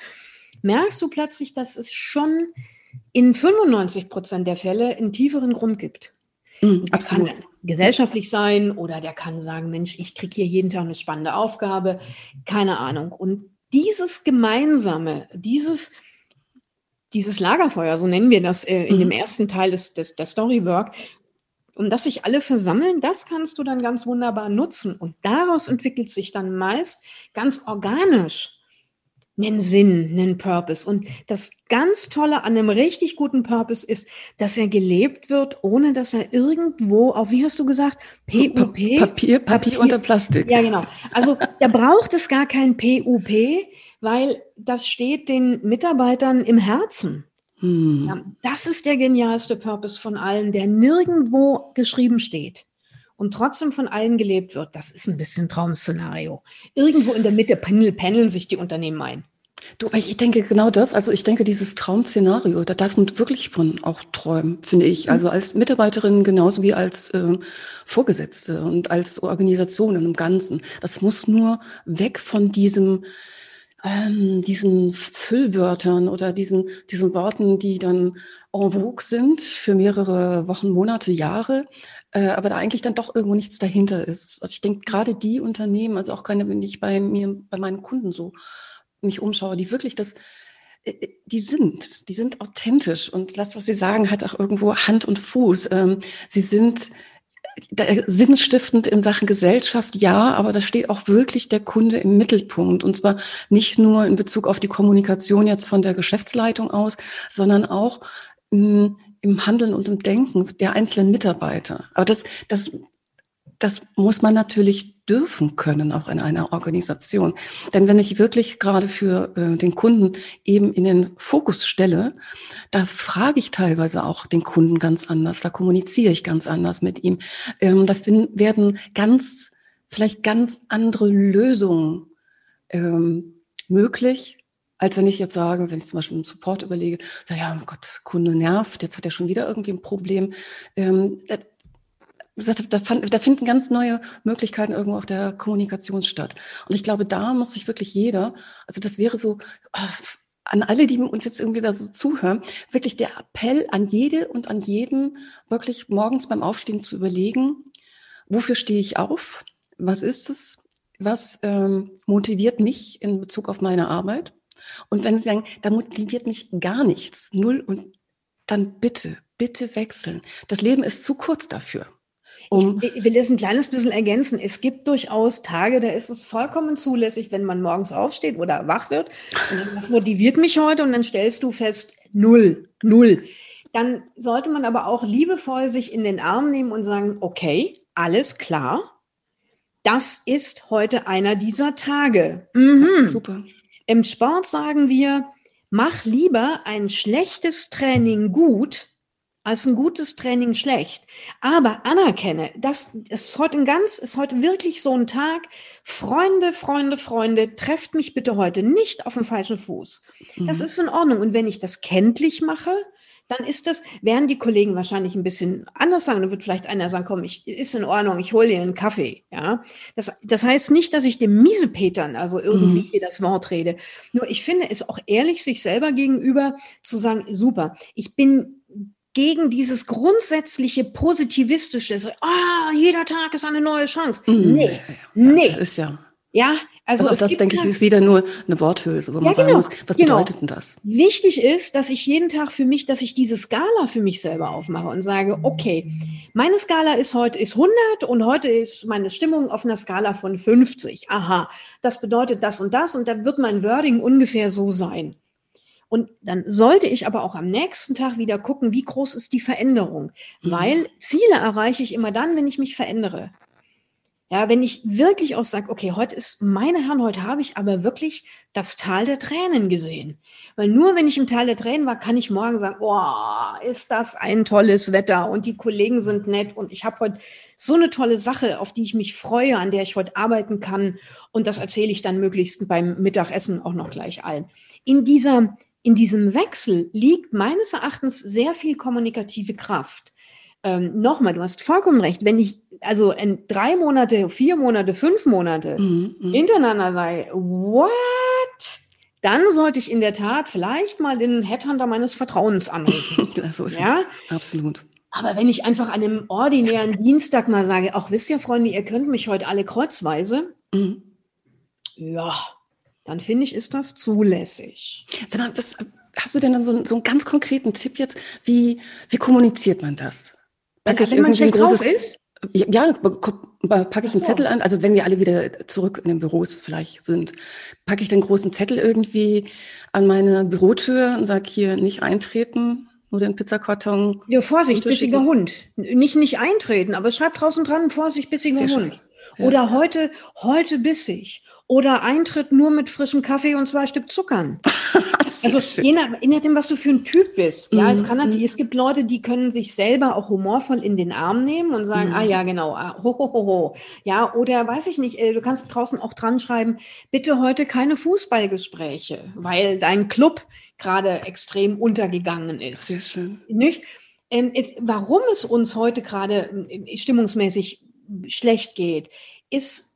merkst du plötzlich, dass es schon in 95 Prozent der Fälle einen tieferen Grund gibt. Mm, absolut. Kann gesellschaftlich sein oder der kann sagen, Mensch, ich kriege hier jeden Tag eine spannende Aufgabe, keine Ahnung. Und dieses Gemeinsame, dieses, dieses Lagerfeuer, so nennen wir das äh, in mhm. dem ersten Teil des, des, der Storywork, und dass sich alle versammeln, das kannst du dann ganz wunderbar nutzen. Und daraus entwickelt sich dann meist ganz organisch einen Sinn, einen Purpose. Und das ganz Tolle an einem richtig guten Purpose ist, dass er gelebt wird, ohne dass er irgendwo auf, wie hast du gesagt, PUP? Papier, Papier, Papier unter Plastik. Ja, genau. Also da braucht es gar kein PUP, weil das steht den Mitarbeitern im Herzen. Hm. Ja, das ist der genialste Purpose von allen, der nirgendwo geschrieben steht und trotzdem von allen gelebt wird. Das ist ein bisschen Traum-Szenario. Irgendwo in der Mitte pendeln sich die Unternehmen ein. Du, aber ich denke genau das, also ich denke, dieses Traum-Szenario, da darf man wirklich von auch träumen, finde ich. Mhm. Also als Mitarbeiterin genauso wie als äh, Vorgesetzte und als Organisation im Ganzen. Das muss nur weg von diesem, ähm, diesen Füllwörtern oder diesen, diesen Worten, die dann en vogue sind für mehrere Wochen, Monate, Jahre, äh, aber da eigentlich dann doch irgendwo nichts dahinter ist. Also ich denke, gerade die Unternehmen, also auch keine, wenn ich bei mir, bei meinen Kunden so mich umschaue, die wirklich das, äh, äh, die sind, die sind authentisch und das, was sie sagen, hat auch irgendwo Hand und Fuß. Ähm, sie sind sinnstiftend in Sachen Gesellschaft, ja, aber da steht auch wirklich der Kunde im Mittelpunkt. Und zwar nicht nur in Bezug auf die Kommunikation jetzt von der Geschäftsleitung aus, sondern auch mh, hm, im Handeln und im Denken der einzelnen Mitarbeiter. Aber das, das, das muss man natürlich dürfen können, auch in einer Organisation. Denn wenn ich wirklich gerade für äh, den Kunden eben in den Fokus stelle, da frage ich teilweise auch den Kunden ganz anders, da kommuniziere ich ganz anders mit ihm. Ähm, da find, werden ganz, vielleicht ganz andere Lösungen ähm, möglich, als wenn ich jetzt sage, wenn ich zum Beispiel einen Support überlege, sage, ja, oh Gott, Kunde nervt, jetzt hat er schon wieder irgendwie ein Problem. Ähm, da, fand, da finden ganz neue Möglichkeiten irgendwo auch der Kommunikation statt. Und ich glaube, da muss sich wirklich jeder, also das wäre so, äh, an alle, die uns jetzt irgendwie da so zuhören, wirklich der Appell an jede und an jeden, wirklich morgens beim Aufstehen zu überlegen, wofür stehe ich auf? Was ist es? Was ähm, motiviert mich in Bezug auf meine Arbeit? Und wenn Sie sagen, da motiviert mich gar nichts, null und dann bitte, bitte wechseln. Das Leben ist zu kurz dafür. Um ich, will das ein kleines bisschen ergänzen. Es gibt durchaus Tage, da ist es vollkommen zulässig, wenn man morgens aufsteht oder wach wird. Und dann, was motiviert mich heute? Und dann stellst du fest, null, null. Dann sollte man aber auch liebevoll sich in den Arm nehmen und sagen, okay, alles klar. Das ist heute einer dieser Tage. Mhm. Super. Im Sport sagen wir, mach lieber ein schlechtes Training gut, als ein gutes Training schlecht. Aber anerkenne, das ist heute ein ganz, ist heute wirklich so ein Tag. Freunde, Freunde, Freunde, trefft mich bitte heute nicht auf dem falschen Fuß. Das mhm. ist in Ordnung. Und wenn ich das kenntlich mache, dann ist das, werden die Kollegen wahrscheinlich ein bisschen anders sagen. Dann wird vielleicht einer sagen, komm, ich, ist in Ordnung, ich hole dir einen Kaffee. Ja, das, das heißt nicht, dass ich dem Miesepetern also irgendwie mhm. hier das Wort rede. Nur ich finde es auch ehrlich, sich selber gegenüber zu sagen, super, ich bin gegen dieses grundsätzliche Positivistische, so, ah, jeder Tag ist eine neue Chance. Mhm. Nee, nee. Das ist ja. Ja, also, also das denke ich ist wieder nur eine Worthülse, wo man ja, genau, sagen muss, was genau. bedeutet denn das? Wichtig ist, dass ich jeden Tag für mich, dass ich diese Skala für mich selber aufmache und sage, okay, meine Skala ist heute ist 100 und heute ist meine Stimmung auf einer Skala von 50. Aha, das bedeutet das und das und dann wird mein Wording ungefähr so sein. Und dann sollte ich aber auch am nächsten Tag wieder gucken, wie groß ist die Veränderung. Mhm. Weil Ziele erreiche ich immer dann, wenn ich mich verändere. Ja, wenn ich wirklich auch sage, okay, heute ist, meine Herren, heute habe ich aber wirklich das Tal der Tränen gesehen. Weil nur wenn ich im Tal der Tränen war, kann ich morgen sagen, oh, ist das ein tolles Wetter und die Kollegen sind nett und ich habe heute so eine tolle Sache, auf die ich mich freue, an der ich heute arbeiten kann. Und das erzähle ich dann möglichst beim Mittagessen auch noch gleich allen. In dieser in diesem Wechsel liegt meines Erachtens sehr viel kommunikative Kraft. Ähm, Nochmal, du hast vollkommen recht. Wenn ich also in drei Monate, vier Monate, fünf Monate mhm, mhm. hintereinander sei, what? Dann sollte ich in der Tat vielleicht mal den Headhunter meines Vertrauens anrufen. so ist ja? es. Absolut. Aber wenn ich einfach an einem ordinären Dienstag mal sage, auch wisst ihr, Freunde, ihr könnt mich heute alle kreuzweise, mhm. ja, dann finde ich, ist das zulässig. Sag mal, was, hast du denn dann so, so einen ganz konkreten Tipp jetzt? Wie, wie kommuniziert man das? Packe ich irgendwie ein großes. Ist? Ja, packe ich einen so. Zettel an, also wenn wir alle wieder zurück in den Büros vielleicht sind, packe ich den großen Zettel irgendwie an meine Bürotür und sage hier nicht eintreten, nur den Pizzakarton. Ja, Vorsicht, bissiger Hund. Nicht nicht eintreten, aber schreib draußen dran, Vorsicht, bissiger Hund. Oder heute, heute bissig. Oder Eintritt nur mit frischem Kaffee und zwei Stück Zuckern. also je, nach, je nachdem, was du für ein Typ bist. Ja, es kann natürlich, mhm. es gibt Leute, die können sich selber auch humorvoll in den Arm nehmen und sagen, ah ja, genau, ah, ho, ho, ho, ho. Ja, oder weiß ich nicht, äh, du kannst draußen auch dran schreiben, bitte heute keine Fußballgespräche, weil dein Club gerade extrem untergegangen ist. Sehr schön. Nicht? Ähm, es, warum es uns heute gerade äh, stimmungsmäßig schlecht geht, ist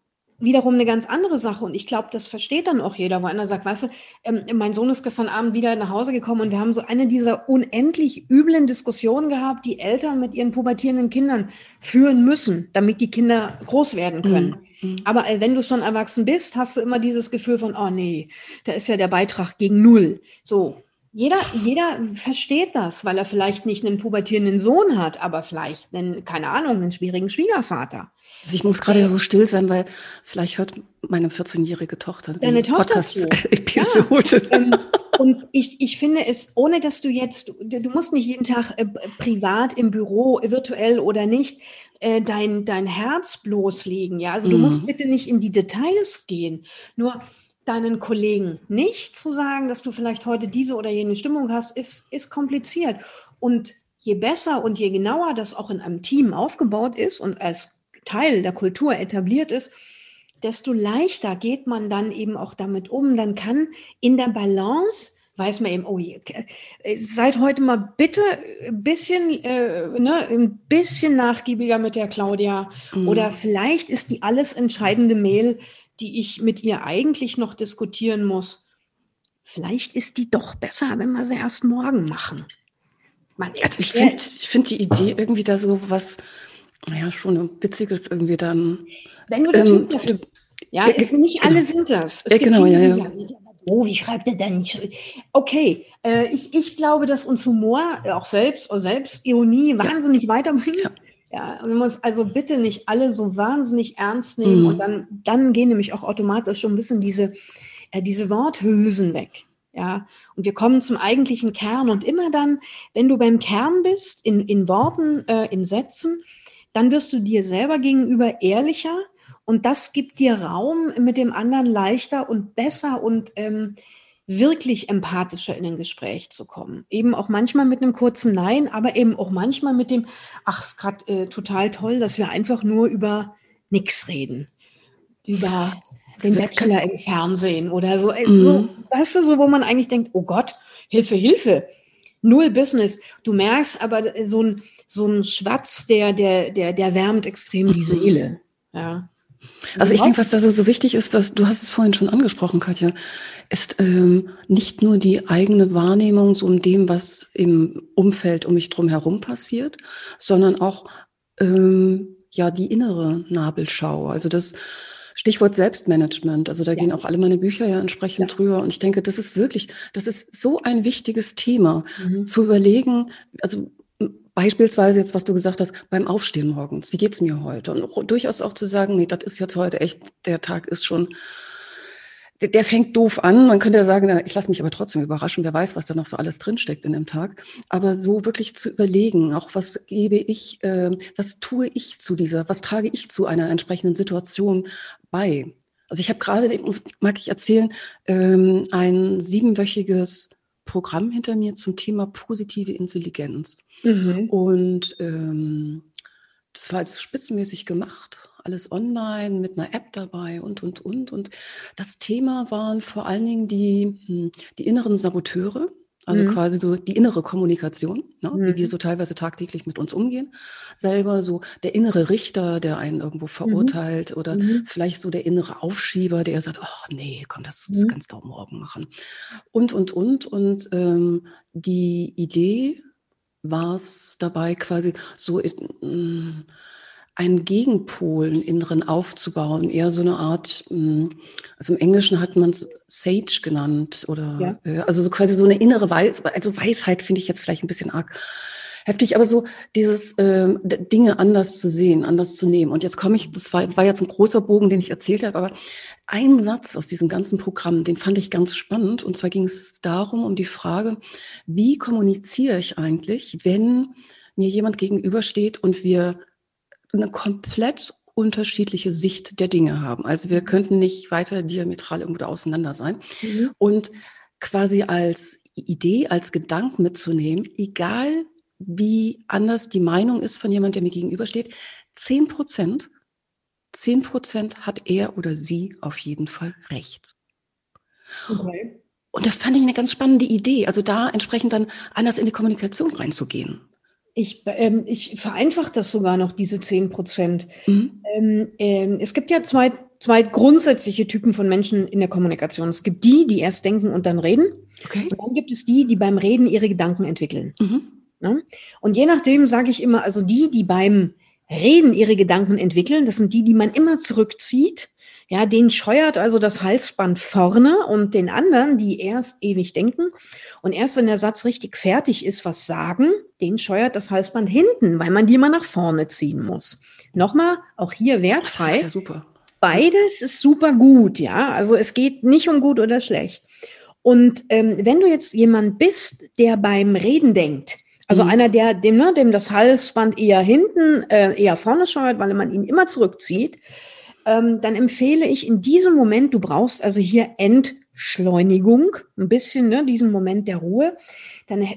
wiederum eine ganz andere Sache. Und ich glaube, das versteht dann auch jeder, wo einer sagt, weißt du, ähm, mein Sohn ist gestern Abend wieder nach Hause gekommen und wir haben so eine dieser unendlich üblen Diskussionen gehabt, die Eltern mit ihren pubertierenden Kindern führen müssen, damit die Kinder groß werden können. Mhm. mhm. Aber äh, wenn du schon erwachsen bist, hast du immer dieses Gefühl von, oh nee, da ist ja der Beitrag gegen null. So, jeder, jeder versteht das, weil er vielleicht nicht einen pubertierenden Sohn hat, aber vielleicht einen, keine Ahnung, einen schwierigen Schwiegervater. Also ich muss gerade so still sein, weil vielleicht hört meine 14-jährige Tochter Deine die Podcast-Episode. Ja. Ähm, und ich, ich finde es, ohne dass du jetzt, du musst nicht jeden Tag äh, privat im Büro, virtuell oder nicht, äh, dein, dein Herz bloßlegen. Ja, also du mhm. musst bitte nicht in die Details gehen. Nur deinen Kollegen nicht zu sagen, dass du vielleicht heute diese oder jene Stimmung hast, ist, ist kompliziert. Und je besser und je genauer das auch in einem Team aufgebaut ist und als Teil der Kultur etabliert ist, desto leichter geht man dann eben auch damit um. Dann kann in der Balance weiß man eben, oh, äh, seid heute mal bitte ein bisschen, äh, ne, ein bisschen nachgiebiger mit der Claudia. Mhm. Oder vielleicht ist die alles entscheidende Mail die ich mit ihr eigentlich noch diskutieren muss, vielleicht ist die doch besser, wenn wir sie erst morgen machen. Man, also ich finde find die Idee irgendwie da so was, naja, schon Witziges irgendwie dann. Wenn du der ähm, Typ dafür, ja, äh, ist, nicht alle genau. sind das. Es äh, genau, ja, ja. Oh, wie schreibt er denn? Okay, äh, ich, ich glaube, dass uns Humor, auch selbst, Selbstironie wahnsinnig ja. weiterbringt. Ja. Ja, man muss also bitte nicht alle so wahnsinnig ernst nehmen mhm. und dann, dann gehen nämlich auch automatisch schon ein bisschen diese, äh, diese Worthülsen weg. Ja, und wir kommen zum eigentlichen Kern und immer dann, wenn du beim Kern bist, in, in Worten, äh, in Sätzen, dann wirst du dir selber gegenüber ehrlicher und das gibt dir Raum, mit dem anderen leichter und besser und ähm, wirklich empathischer in ein Gespräch zu kommen. Eben auch manchmal mit einem kurzen Nein, aber eben auch manchmal mit dem, ach, es ist gerade äh, total toll, dass wir einfach nur über nichts reden. Über den Bachelor im Fernsehen oder so. Äh, mhm. so. Weißt du, so, wo man eigentlich denkt, oh Gott, Hilfe, Hilfe. Null Business. Du merkst aber äh, so ein, so ein Schwatz, der, der, der, der wärmt extrem die mhm. Seele. Ja. Also ich denke, was da so, so wichtig ist, was du hast es vorhin schon angesprochen, Katja, ist ähm, nicht nur die eigene Wahrnehmung so um dem, was im Umfeld um mich drum herum passiert, sondern auch ähm, ja die innere Nabelschau. Also das Stichwort Selbstmanagement. Also da ja. gehen auch alle meine Bücher ja entsprechend ja. drüber. Und ich denke, das ist wirklich, das ist so ein wichtiges Thema, mhm. zu überlegen, also Beispielsweise jetzt, was du gesagt hast, beim Aufstehen morgens, wie geht's mir heute? Und durchaus auch zu sagen, nee, das ist jetzt heute echt, der Tag ist schon, der, der fängt doof an. Man könnte ja sagen, ich lasse mich aber trotzdem überraschen, wer weiß, was da noch so alles drinsteckt in dem Tag. Aber so wirklich zu überlegen, auch was gebe ich, äh, was tue ich zu dieser, was trage ich zu einer entsprechenden Situation bei? Also ich habe gerade, mag ich erzählen, ähm, ein siebenwöchiges Programm hinter mir zum Thema positive Intelligenz. Mhm. Und ähm, das war also spitzenmäßig gemacht, alles online mit einer App dabei und, und, und. Und das Thema waren vor allen Dingen die, hm, die inneren Saboteure, also mhm. quasi so die innere Kommunikation, ne, mhm. wie wir mhm. so teilweise tagtäglich mit uns umgehen. Selber so der innere Richter, der einen irgendwo mhm. verurteilt oder mhm. vielleicht so der innere Aufschieber, der sagt, ach nee, komm, das, das kannst du auch morgen machen. Und, und, und. Und ähm, die Idee war es dabei quasi so in, einen Gegenpol, einen inneren aufzubauen, eher so eine Art, hm, also im Englischen hat man es Sage genannt oder ja. Äh, also so quasi so eine innere Weisheit, also Weisheit finde ich jetzt vielleicht ein bisschen arg heftig, aber so dieses äh, Dinge anders zu sehen, anders zu nehmen. Und jetzt komme ich, das war, war jetzt ein großer Bogen, den ich erzählt habe, aber ein Satz aus diesem ganzen Programm, den fand ich ganz spannend. Und zwar ging es darum, um die Frage, wie kommuniziere ich eigentlich, wenn mir jemand gegenübersteht und wir eine komplett unterschiedliche Sicht der Dinge haben. Also wir könnten nicht weiter diametral irgendwo auseinander sein. Mhm. Und quasi als Idee, als Gedanken mitzunehmen, egal wie anders die Meinung ist von jemand, der mir gegenübersteht, zehn Prozent, zehn Prozent hat er oder sie auf jeden Fall recht. Okay. Und das fand ich eine ganz spannende Idee. Also da entsprechend dann anders in die Kommunikation reinzugehen. Ich, ähm, ich vereinfache das sogar noch, diese 10 Prozent. Mhm. Ähm, ähm, es gibt ja zwei, zwei grundsätzliche Typen von Menschen in der Kommunikation. Es gibt die, die erst denken und dann reden. Okay. Und dann gibt es die, die beim Reden ihre Gedanken entwickeln. Mhm. Ne? Und je nachdem sage ich immer, also die, die beim Reden ihre Gedanken entwickeln, das sind die, die man immer zurückzieht. Ja, den scheuert also das Halsband vorne und den anderen, die erst ewig denken und erst wenn der Satz richtig fertig ist, was sagen, den scheuert das Halsband hinten, weil man die immer nach vorne ziehen muss. Nochmal, auch hier wertfrei. ist ja super. Beides ist super gut, ja. Also es geht nicht um gut oder schlecht. Und ähm, wenn du jetzt jemand bist, der beim Reden denkt, also Mhm. einer, der dem, ne, dem das Halsband eher hinten, äh, eher vorne scheuert, weil man ihn immer zurückzieht, ähm, dann empfehle ich in diesem Moment, du brauchst also hier Entschleunigung, ein bisschen, ne, diesen Moment der Ruhe, dann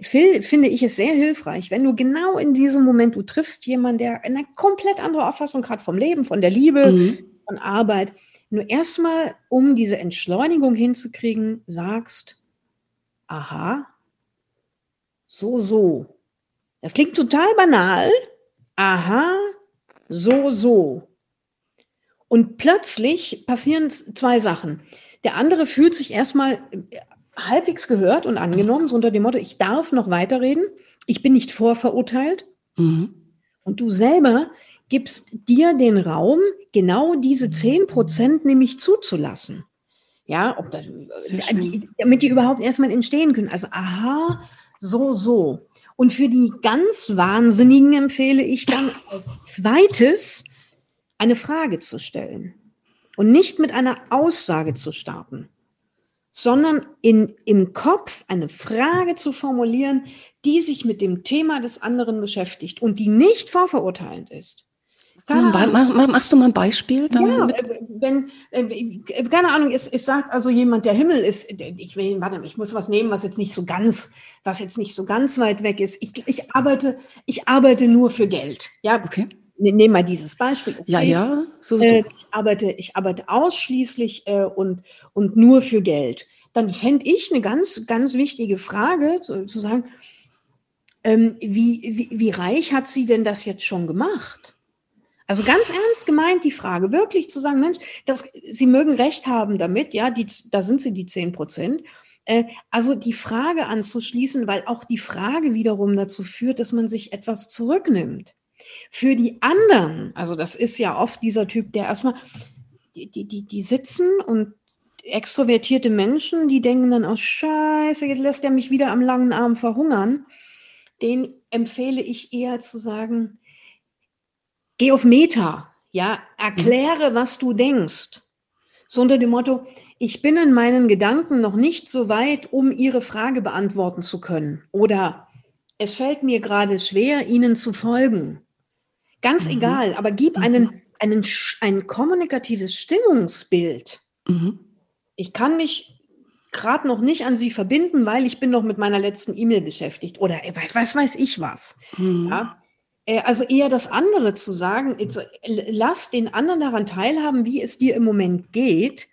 finde ich es sehr hilfreich, wenn du genau in diesem Moment, du triffst jemanden, der eine komplett andere Auffassung hat vom Leben, von der Liebe, Mhm. von Arbeit, nur erstmal, um diese Entschleunigung hinzukriegen, sagst, aha, so, so. Das klingt total banal. Aha, so, so. Und plötzlich passieren zwei Sachen. Der andere fühlt sich erstmal äh, halbwegs gehört und angenommen, so unter dem Motto, ich darf noch weiterreden, ich bin nicht vorverurteilt. Mhm. Und du selber gibst dir den Raum, genau diese 10 Prozent nämlich zuzulassen. Ja, ob das, damit die überhaupt erstmal entstehen können. Also, aha, so, so. Und für die ganz Wahnsinnigen empfehle ich dann als zweites eine Frage zu stellen und nicht mit einer Aussage zu starten, sondern in, im Kopf eine Frage zu formulieren, die sich mit dem Thema des anderen beschäftigt und die nicht vorverurteilend ist. Mach- mach- Machst du mal ein Beispiel? Ja, äh, wenn, äh, keine Ahnung, es, es sagt also jemand, der Himmel ist, ich will, warte, ich muss was nehmen, was jetzt nicht so ganz, was jetzt nicht so ganz weit weg ist. Ich, ich arbeite, ich arbeite nur für Geld. Ja, Okay. Ne- nehmen mal dieses Beispiel. Ja, Okay. ja. So, so. Äh, ich arbeite, ich arbeite ausschließlich äh, und, und nur für Geld. Dann fände ich eine ganz, ganz wichtige Frage zu, zu sagen, ähm, wie, wie, wie reich hat sie denn das jetzt schon gemacht? Also ganz ernst gemeint die Frage, wirklich zu sagen, Mensch, das, Sie mögen recht haben damit, ja, die, da sind Sie die 10 Prozent. Äh, also die Frage anzuschließen, weil auch die Frage wiederum dazu führt, dass man sich etwas zurücknimmt. Für die anderen, also das ist ja oft dieser Typ, der erstmal, die, die, die, sitzen und extrovertierte Menschen, die denken dann, oh Scheiße, jetzt lässt er mich wieder am langen Arm verhungern. Den empfehle ich eher zu sagen, geh auf Meta, ja, erkläre, was du denkst. So unter dem Motto, ich bin in meinen Gedanken noch nicht so weit, um Ihre Frage beantworten zu können. Oder es fällt mir gerade schwer, Ihnen zu folgen. Ganz Mhm. egal, aber gib einen, einen, Sch- ein kommunikatives Stimmungsbild. Mhm. Ich kann mich gerade noch nicht an Sie verbinden, weil ich bin noch mit meiner letzten E-Mail beschäftigt. Oder äh, was weiß ich was. Mhm. Ja? Äh, Also eher das andere zu sagen, l- lass den anderen daran teilhaben, wie es dir im Moment geht,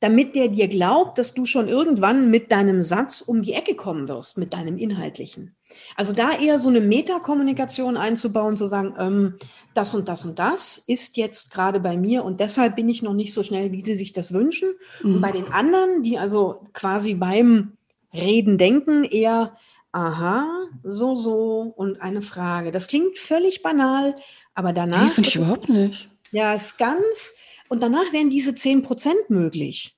damit der dir glaubt, dass du schon irgendwann mit deinem Satz um die Ecke kommen wirst, mit deinem Inhaltlichen. Also da eher so eine Metakommunikation einzubauen, zu sagen, ähm, das und das und das ist jetzt gerade bei mir und deshalb bin ich noch nicht so schnell, wie Sie sich das wünschen. Und Mhm. bei den anderen, die also quasi beim Reden denken, eher, aha, so, so und eine Frage. Das klingt völlig banal, aber danach. Nee, finde ich überhaupt nicht. Ja, ist ganz. Und danach wären diese 10 Prozent möglich.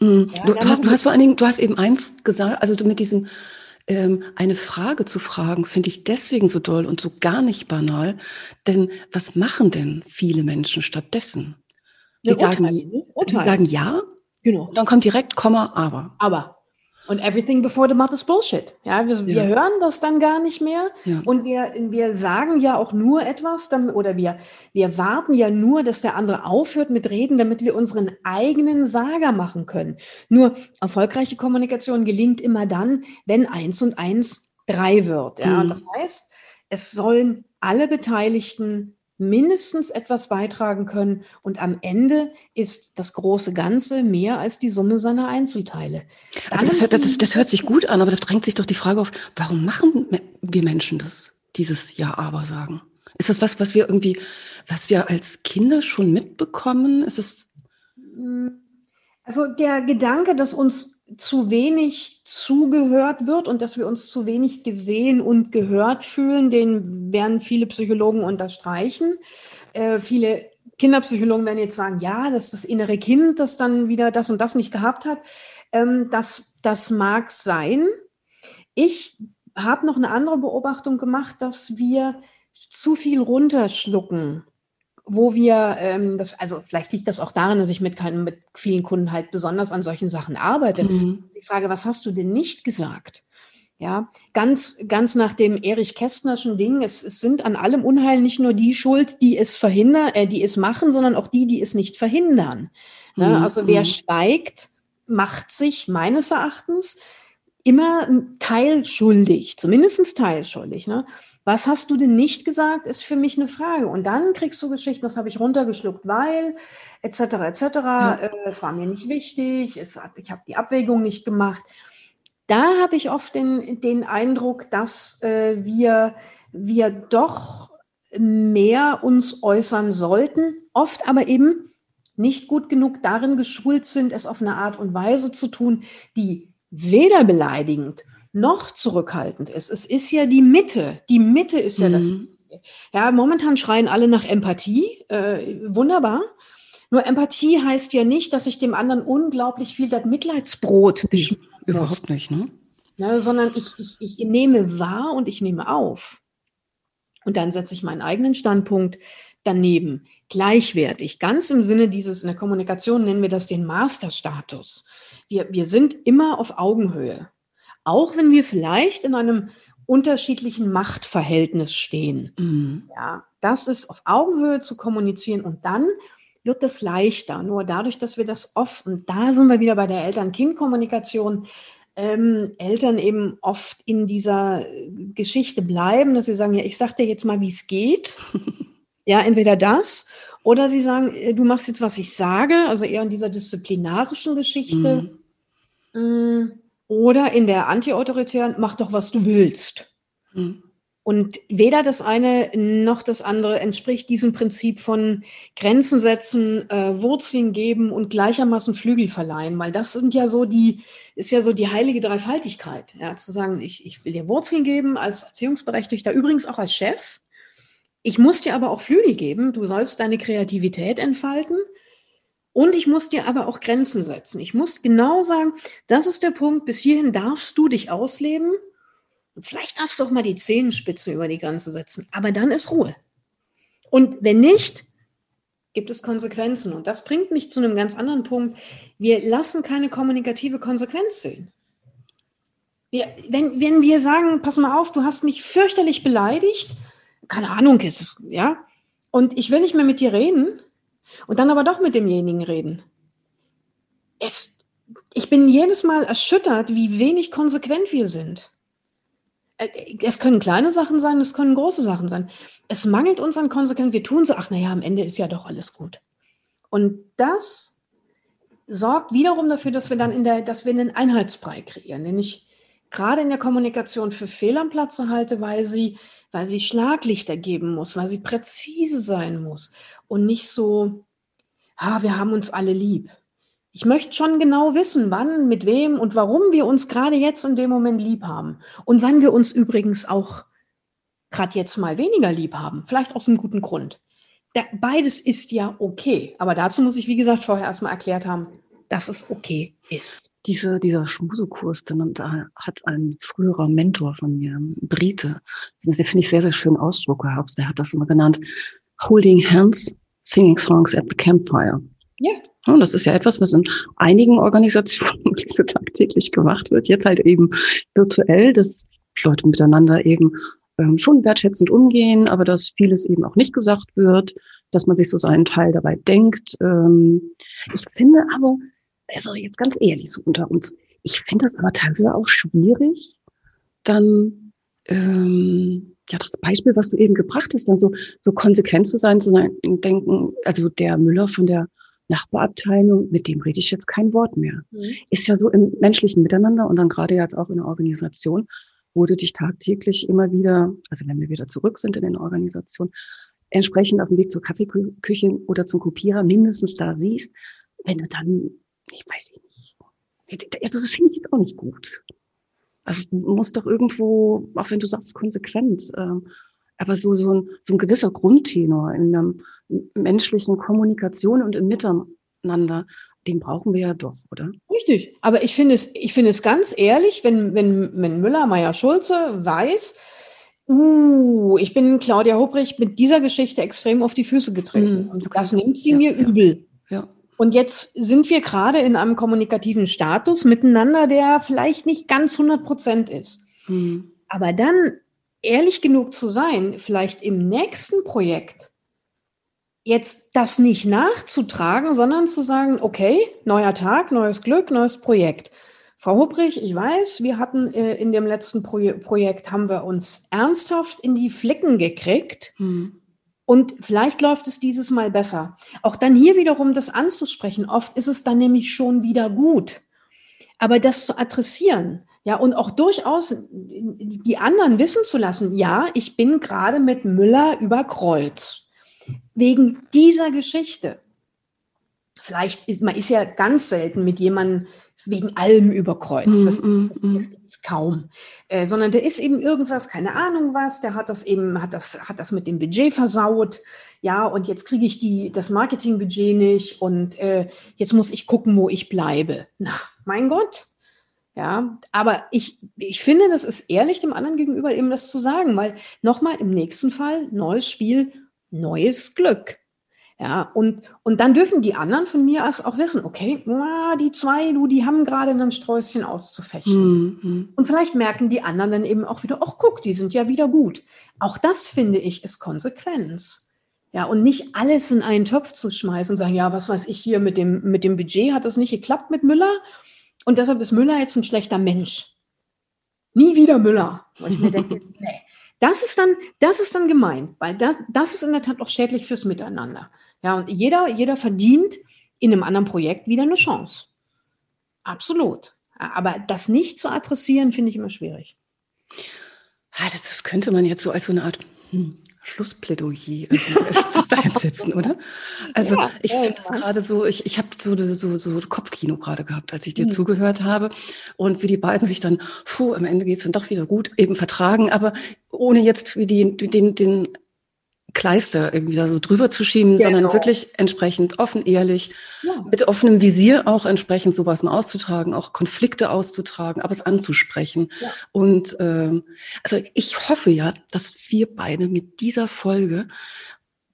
Mhm. Ja, du, hast, du hast vor allen Dingen, du hast eben eins gesagt, also du mit diesem ähm, eine Frage zu fragen, finde ich deswegen so toll und so gar nicht banal. Denn was machen denn viele Menschen stattdessen? Sie Ja, sagen, urteilen, sie sagen ja, Genau. dann kommt direkt Komma, aber. Aber. Und everything before the mouth is bullshit. Ja, wir, ja. wir hören das dann gar nicht mehr. Ja. Und wir, wir sagen ja auch nur etwas, oder wir, wir warten ja nur, dass der andere aufhört mit Reden, damit wir unseren eigenen Sager machen können. Nur erfolgreiche Kommunikation gelingt immer dann, wenn eins und eins drei wird. Ja, mhm. das heißt, es sollen alle Beteiligten mindestens etwas beitragen können. Und am Ende ist das große Ganze mehr als die Summe seiner Einzelteile. Also das hört, das, das hört sich gut an, aber da drängt sich doch die Frage auf, warum machen wir Menschen das, dieses Ja, aber sagen? Ist das was, was wir irgendwie, was wir als Kinder schon mitbekommen? Ist es also der Gedanke, dass uns zu wenig zugehört wird und dass wir uns zu wenig gesehen und gehört fühlen, den werden viele Psychologen unterstreichen. Äh, viele Kinderpsychologen werden jetzt sagen, ja, das ist das innere Kind, das dann wieder das und das nicht gehabt hat. Ähm, das, das mag sein. Ich habe noch eine andere Beobachtung gemacht, dass wir zu viel runterschlucken wo wir, ähm, das, also vielleicht liegt das auch daran, dass ich mit, keinen, mit vielen Kunden halt besonders an solchen Sachen arbeite. Mhm. Die Frage, was hast du denn nicht gesagt? Ja, ganz, ganz nach dem Erich Kästnerschen Ding, es, es sind an allem Unheil nicht nur die schuld, die es verhindern, äh, die es machen, sondern auch die, die es nicht verhindern. Mhm. Ja, also wer mhm. schweigt, macht sich meines Erachtens immer teilschuldig, zumindest teilschuldig. Ne? Was hast du denn nicht gesagt, ist für mich eine Frage. Und dann kriegst du Geschichten, das habe ich runtergeschluckt, weil, etc., etc., ja. äh, es war mir nicht wichtig, es ich habe die Abwägung nicht gemacht. Da habe ich oft den, den Eindruck, dass äh, wir, wir doch mehr uns äußern sollten, oft aber eben nicht gut genug darin geschult sind, es auf eine Art und Weise zu tun, die weder beleidigend noch zurückhaltend ist. Es ist ja die Mitte. Die Mitte ist ja mhm. das. Ja, momentan schreien alle nach Empathie. Äh, wunderbar. Nur Empathie heißt ja nicht, dass ich dem anderen unglaublich viel das Mitleidsbrot beschmieren Überhaupt nicht, ne? Ja, sondern ich, ich, ich nehme wahr und ich nehme auf. Und dann setze ich meinen eigenen Standpunkt daneben. Gleichwertig. Ganz im Sinne dieses, in der Kommunikation nennen wir das den Masterstatus. Wir, wir sind immer auf Augenhöhe auch wenn wir vielleicht in einem unterschiedlichen Machtverhältnis stehen. Mhm. Ja, das ist auf Augenhöhe zu kommunizieren und dann wird es leichter. Nur dadurch, dass wir das oft, und da sind wir wieder bei der Eltern-Kind-Kommunikation, ähm, Eltern eben oft in dieser Geschichte bleiben, dass sie sagen, ja, ich sag dir jetzt mal, wie es geht. ja, entweder das oder sie sagen, äh, du machst jetzt, was ich sage, also eher in dieser disziplinarischen Geschichte. Mhm. Mm, oder in der antiautoritären, mach doch, was du willst. Mhm. Und weder das eine noch das andere entspricht diesem Prinzip von Grenzen setzen, äh, Wurzeln geben und gleichermaßen Flügel verleihen, weil das sind ja so die, ist ja so die heilige Dreifaltigkeit, ja, zu sagen, ich, ich will dir Wurzeln geben als Erziehungsberechtigter, übrigens auch als Chef. Ich muss dir aber auch Flügel geben, du sollst deine Kreativität entfalten und ich muss dir aber auch Grenzen setzen. Ich muss genau sagen, das ist der Punkt, bis hierhin darfst du dich ausleben. Vielleicht darfst du auch mal die Zehenspitzen über die Grenze setzen, aber dann ist Ruhe. Und wenn nicht, gibt es Konsequenzen. Und das bringt mich zu einem ganz anderen Punkt. Wir lassen keine kommunikative Konsequenz sehen. Wir, wenn, wenn wir sagen, pass mal auf, du hast mich fürchterlich beleidigt, keine Ahnung, ja, und ich will nicht mehr mit dir reden, und dann aber doch mit demjenigen reden. Es, ich bin jedes Mal erschüttert, wie wenig konsequent wir sind. Äh, es können kleine Sachen sein, es können große Sachen sein. Es mangelt uns an Konsequenz. Wir tun so, ach naja, am Ende ist ja doch alles gut. Und das sorgt wiederum dafür, dass wir dann in der, dass wir einen Einheitsbrei kreieren, den ich gerade in der Kommunikation für Fehl am Platze halte, weil sie, weil sie Schlaglichter geben muss, weil sie präzise sein muss und nicht so, ah, wir haben uns alle lieb. Ich möchte schon genau wissen, wann, mit wem und warum wir uns gerade jetzt in dem Moment lieb haben. Und wann wir uns übrigens auch gerade jetzt mal weniger lieb haben. Vielleicht aus einem guten Grund. Da, beides ist ja okay. Aber dazu muss ich, wie gesagt, vorher erstmal erklärt haben, dass es okay ist. Diese, dieser Schmusekurs, den, da hat ein früherer Mentor von mir, Brite, den finde ich sehr, sehr schön Ausdruck gehabt. Der hat das immer genannt, Holding Hands Singing Songs at the Campfire. Ja. Und das ist ja etwas, was in einigen Organisationen so tagtäglich gemacht wird. Jetzt halt eben virtuell, dass Leute miteinander eben ähm, schon wertschätzend umgehen, aber dass vieles eben auch nicht gesagt wird, dass man sich so seinen Teil dabei denkt. Ähm, ich finde aber, also jetzt ganz ehrlich so unter uns, ich finde das aber teilweise auch schwierig, dann ähm, ja das Beispiel, was du eben gebracht hast, dann so so konsequent zu sein, zu denken, also der Müller von der Nachbarabteilung, mit dem rede ich jetzt kein Wort mehr. Mhm. Ist ja so im menschlichen Miteinander und dann gerade jetzt auch in der Organisation, wo du dich tagtäglich immer wieder, also wenn wir wieder zurück sind in den Organisationen, entsprechend auf dem Weg zur Kaffeeküche oder zum Kopierer mindestens da siehst, wenn du dann, ich weiß nicht, das finde ich jetzt auch nicht gut. Also du musst doch irgendwo, auch wenn du sagst konsequent, äh, aber so, so, ein, so ein gewisser Grundtenor in der menschlichen Kommunikation und im Miteinander, den brauchen wir ja doch, oder? Richtig. Aber ich finde es, ich finde es ganz ehrlich, wenn, wenn, wenn Müller, Meier, Schulze weiß, uh, ich bin Claudia Hubrich mit dieser Geschichte extrem auf die Füße getreten. Mhm, und das nimmt sie ja, mir ja, übel. Und jetzt sind wir gerade in einem kommunikativen Status miteinander, der vielleicht nicht ganz 100 Prozent ist. Mhm. Aber dann ehrlich genug zu sein, vielleicht im nächsten Projekt jetzt das nicht nachzutragen, sondern zu sagen, okay, neuer Tag, neues Glück, neues Projekt. Frau Hubrich, ich weiß, wir hatten äh, in dem letzten Pro Projekt, haben wir uns ernsthaft in die Flicken gekriegt. Hm. Und vielleicht läuft es dieses Mal besser. Auch dann hier wiederum das anzusprechen. Oft ist es dann nämlich schon wieder gut. Aber das zu adressieren, ja, und auch durchaus die anderen wissen zu lassen, ja, ich bin gerade mit Müller über Kreuz. Wegen dieser Geschichte. Vielleicht ist man ist ja ganz selten mit jemandem wegen allem überkreuzt. Das, mm, das, das gibt es kaum. Äh, sondern der ist eben irgendwas, keine Ahnung was, der hat das eben, hat das, hat das mit dem Budget versaut. Ja, und jetzt kriege ich die, das Marketingbudget nicht und äh, jetzt muss ich gucken, wo ich bleibe. Na, mein Gott, ja, aber ich, ich finde, das ist ehrlich dem anderen gegenüber eben das zu sagen, weil nochmal im nächsten Fall neues Spiel, neues Glück. Ja, und, und dann dürfen die anderen von mir aus auch wissen, okay, die zwei, du, die haben gerade ein Sträußchen auszufechten. Mhm. Und vielleicht merken die anderen dann eben auch wieder, ach guck, die sind ja wieder gut. Auch das finde ich ist Konsequenz. Ja, und nicht alles in einen Topf zu schmeißen und sagen, ja, was weiß ich hier mit dem, mit dem Budget, hat das nicht geklappt mit Müller? Und deshalb ist Müller jetzt ein schlechter Mensch. Nie wieder Müller. Und ich mir denke, nee. Das ist dann, das ist dann gemein, weil das, das ist in der Tat auch schädlich fürs Miteinander. Ja, und jeder, jeder verdient in einem anderen Projekt wieder eine Chance. Absolut. Aber das nicht zu adressieren, finde ich immer schwierig. Ah, das, könnte man jetzt so als so eine Art hm, Schlussplädoyer einsetzen, oder? Also ja, ich finde das gerade so, ich, ich habe so, so, so Kopfkino gerade gehabt, als ich dir mhm. zugehört habe und wie die beiden sich dann, puh, am Ende geht's dann doch wieder gut, eben vertragen, aber ohne jetzt wie die, den, den Kleister irgendwie da so drüber zu schieben, genau. sondern wirklich entsprechend offen, ehrlich, ja. mit offenem Visier auch entsprechend sowas mal auszutragen, auch Konflikte auszutragen, aber es anzusprechen. Ja. Und ähm, also ich hoffe ja, dass wir beide mit dieser Folge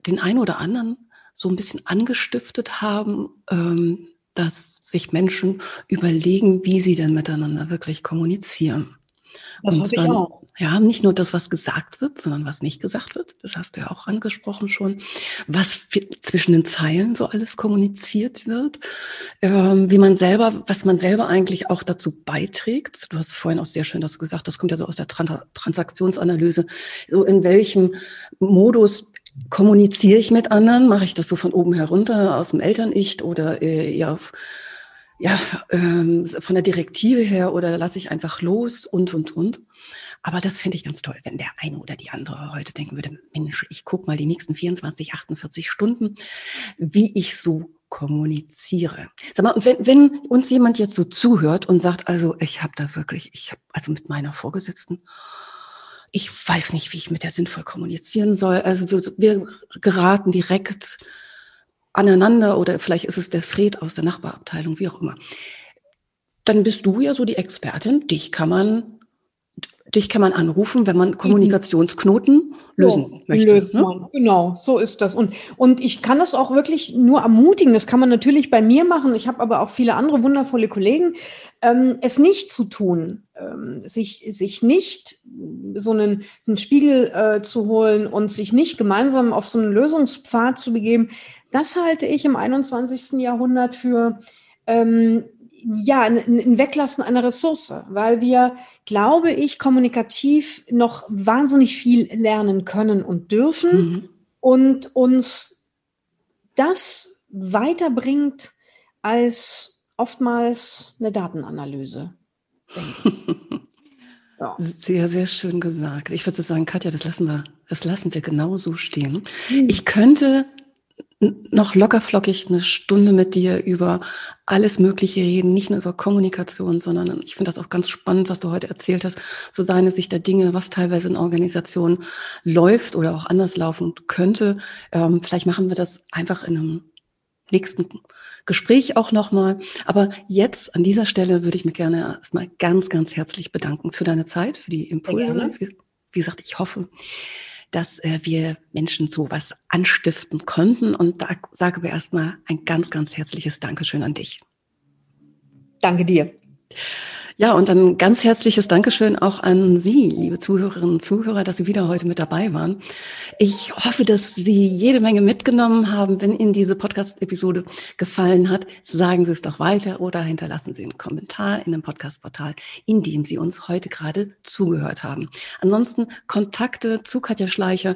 den einen oder anderen so ein bisschen angestiftet haben, ähm, dass sich Menschen überlegen, wie sie denn miteinander wirklich kommunizieren. Das und zwar, ich auch. Ja, nicht nur das, was gesagt wird, sondern was nicht gesagt wird. Das hast du ja auch angesprochen schon. Was zwischen den Zeilen so alles kommuniziert wird. Ähm, wie man selber, was man selber eigentlich auch dazu beiträgt. Du hast vorhin auch sehr schön das gesagt. Das kommt ja so aus der Trans Transaktionsanalyse. So in welchem Modus kommuniziere ich mit anderen? Mache ich das so von oben herunter aus dem Eltern-Ich oder äh, eher auf ja, ähm, von der Direktive her oder lasse ich einfach los und, und, und. Aber das finde ich ganz toll, wenn der eine oder die andere heute denken würde, Mensch, ich gucke mal die nächsten 24, 48 Stunden, wie ich so kommuniziere. Sag mal, wenn, wenn uns jemand jetzt so zuhört und sagt, also ich habe da wirklich, ich habe also mit meiner Vorgesetzten, ich weiß nicht, wie ich mit der sinnvoll kommunizieren soll. Also wir, wir geraten direkt aneinander oder vielleicht ist es der Fred aus der Nachbarabteilung, wie auch immer. Dann bist du ja so die Expertin, dich kann man dich kann man anrufen, wenn man Kommunikationsknoten lösen so, möchte. Löst ne? man. Genau, so ist das. Und, und ich kann das auch wirklich nur ermutigen. Das kann man natürlich bei mir machen. Ich habe aber auch viele andere wundervolle Kollegen, ähm, es nicht zu tun, ähm, sich, sich nicht so einen, einen Spiegel äh, zu holen und sich nicht gemeinsam auf so einen Lösungspfad zu begeben. Das halte ich im 21. Jahrhundert für ähm, ja, ein, Weglassen einer Ressource, weil wir, glaube ich, kommunikativ noch wahnsinnig viel lernen können und dürfen mhm. und uns das weiterbringt als oftmals eine Datenanalyse. ja. Sehr, sehr schön gesagt. Ich würde sagen, Katja, das lassen wir, das lassen wir genau so stehen. Mhm. Ich könnte noch lockerflockig eine Stunde mit dir über alles Mögliche reden, nicht nur über Kommunikation, sondern ich finde das auch ganz spannend, was du heute erzählt hast, so seine Sicht der Dinge, was teilweise in Organisationen läuft oder auch anders laufen könnte. Ähm, vielleicht machen wir das einfach in einem nächsten Gespräch auch nochmal. Aber jetzt an dieser Stelle würde ich mich gerne erstmal ganz, ganz herzlich bedanken für deine Zeit, für die Impulse. Wie, wie gesagt, ich hoffe, dass äh, wir Menschen so was anstiften konnten. Und da sage wir erstmal ein ganz, ganz herzliches Dankeschön an dich. Danke dir. Ja, und ein ganz herzliches Dankeschön auch an Sie, liebe Zuhörerinnen und Zuhörer, dass Sie wieder heute mit dabei waren. Ich hoffe, dass Sie jede Menge mitgenommen haben. Wenn Ihnen diese Podcast-Episode gefallen hat, sagen Sie es doch weiter oder hinterlassen Sie einen Kommentar in dem Podcast-Portal, in dem Sie uns heute gerade zugehört haben. Ansonsten Kontakte zu Katja Schleicher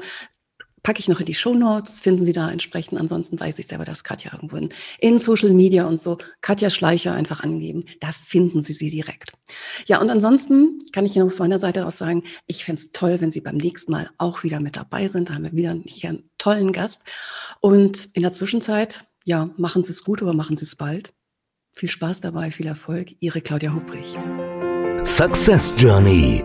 packe ich noch in die Show Notes, finden Sie da entsprechend. Ansonsten weiß ich selber, dass Katja irgendwo in, in Social Media und so, Katja Schleicher einfach angeben, da finden Sie sie direkt. Ja, und ansonsten kann ich Ihnen auf meiner Seite aus sagen, ich fände es toll, wenn Sie beim nächsten Mal auch wieder mit dabei sind. Da haben wir wieder hier einen tollen Gast. Und in der Zwischenzeit, ja, machen Sie es gut, aber machen Sie es bald. Viel Spaß dabei, viel Erfolg. Ihre Claudia Hubrich. Success Journey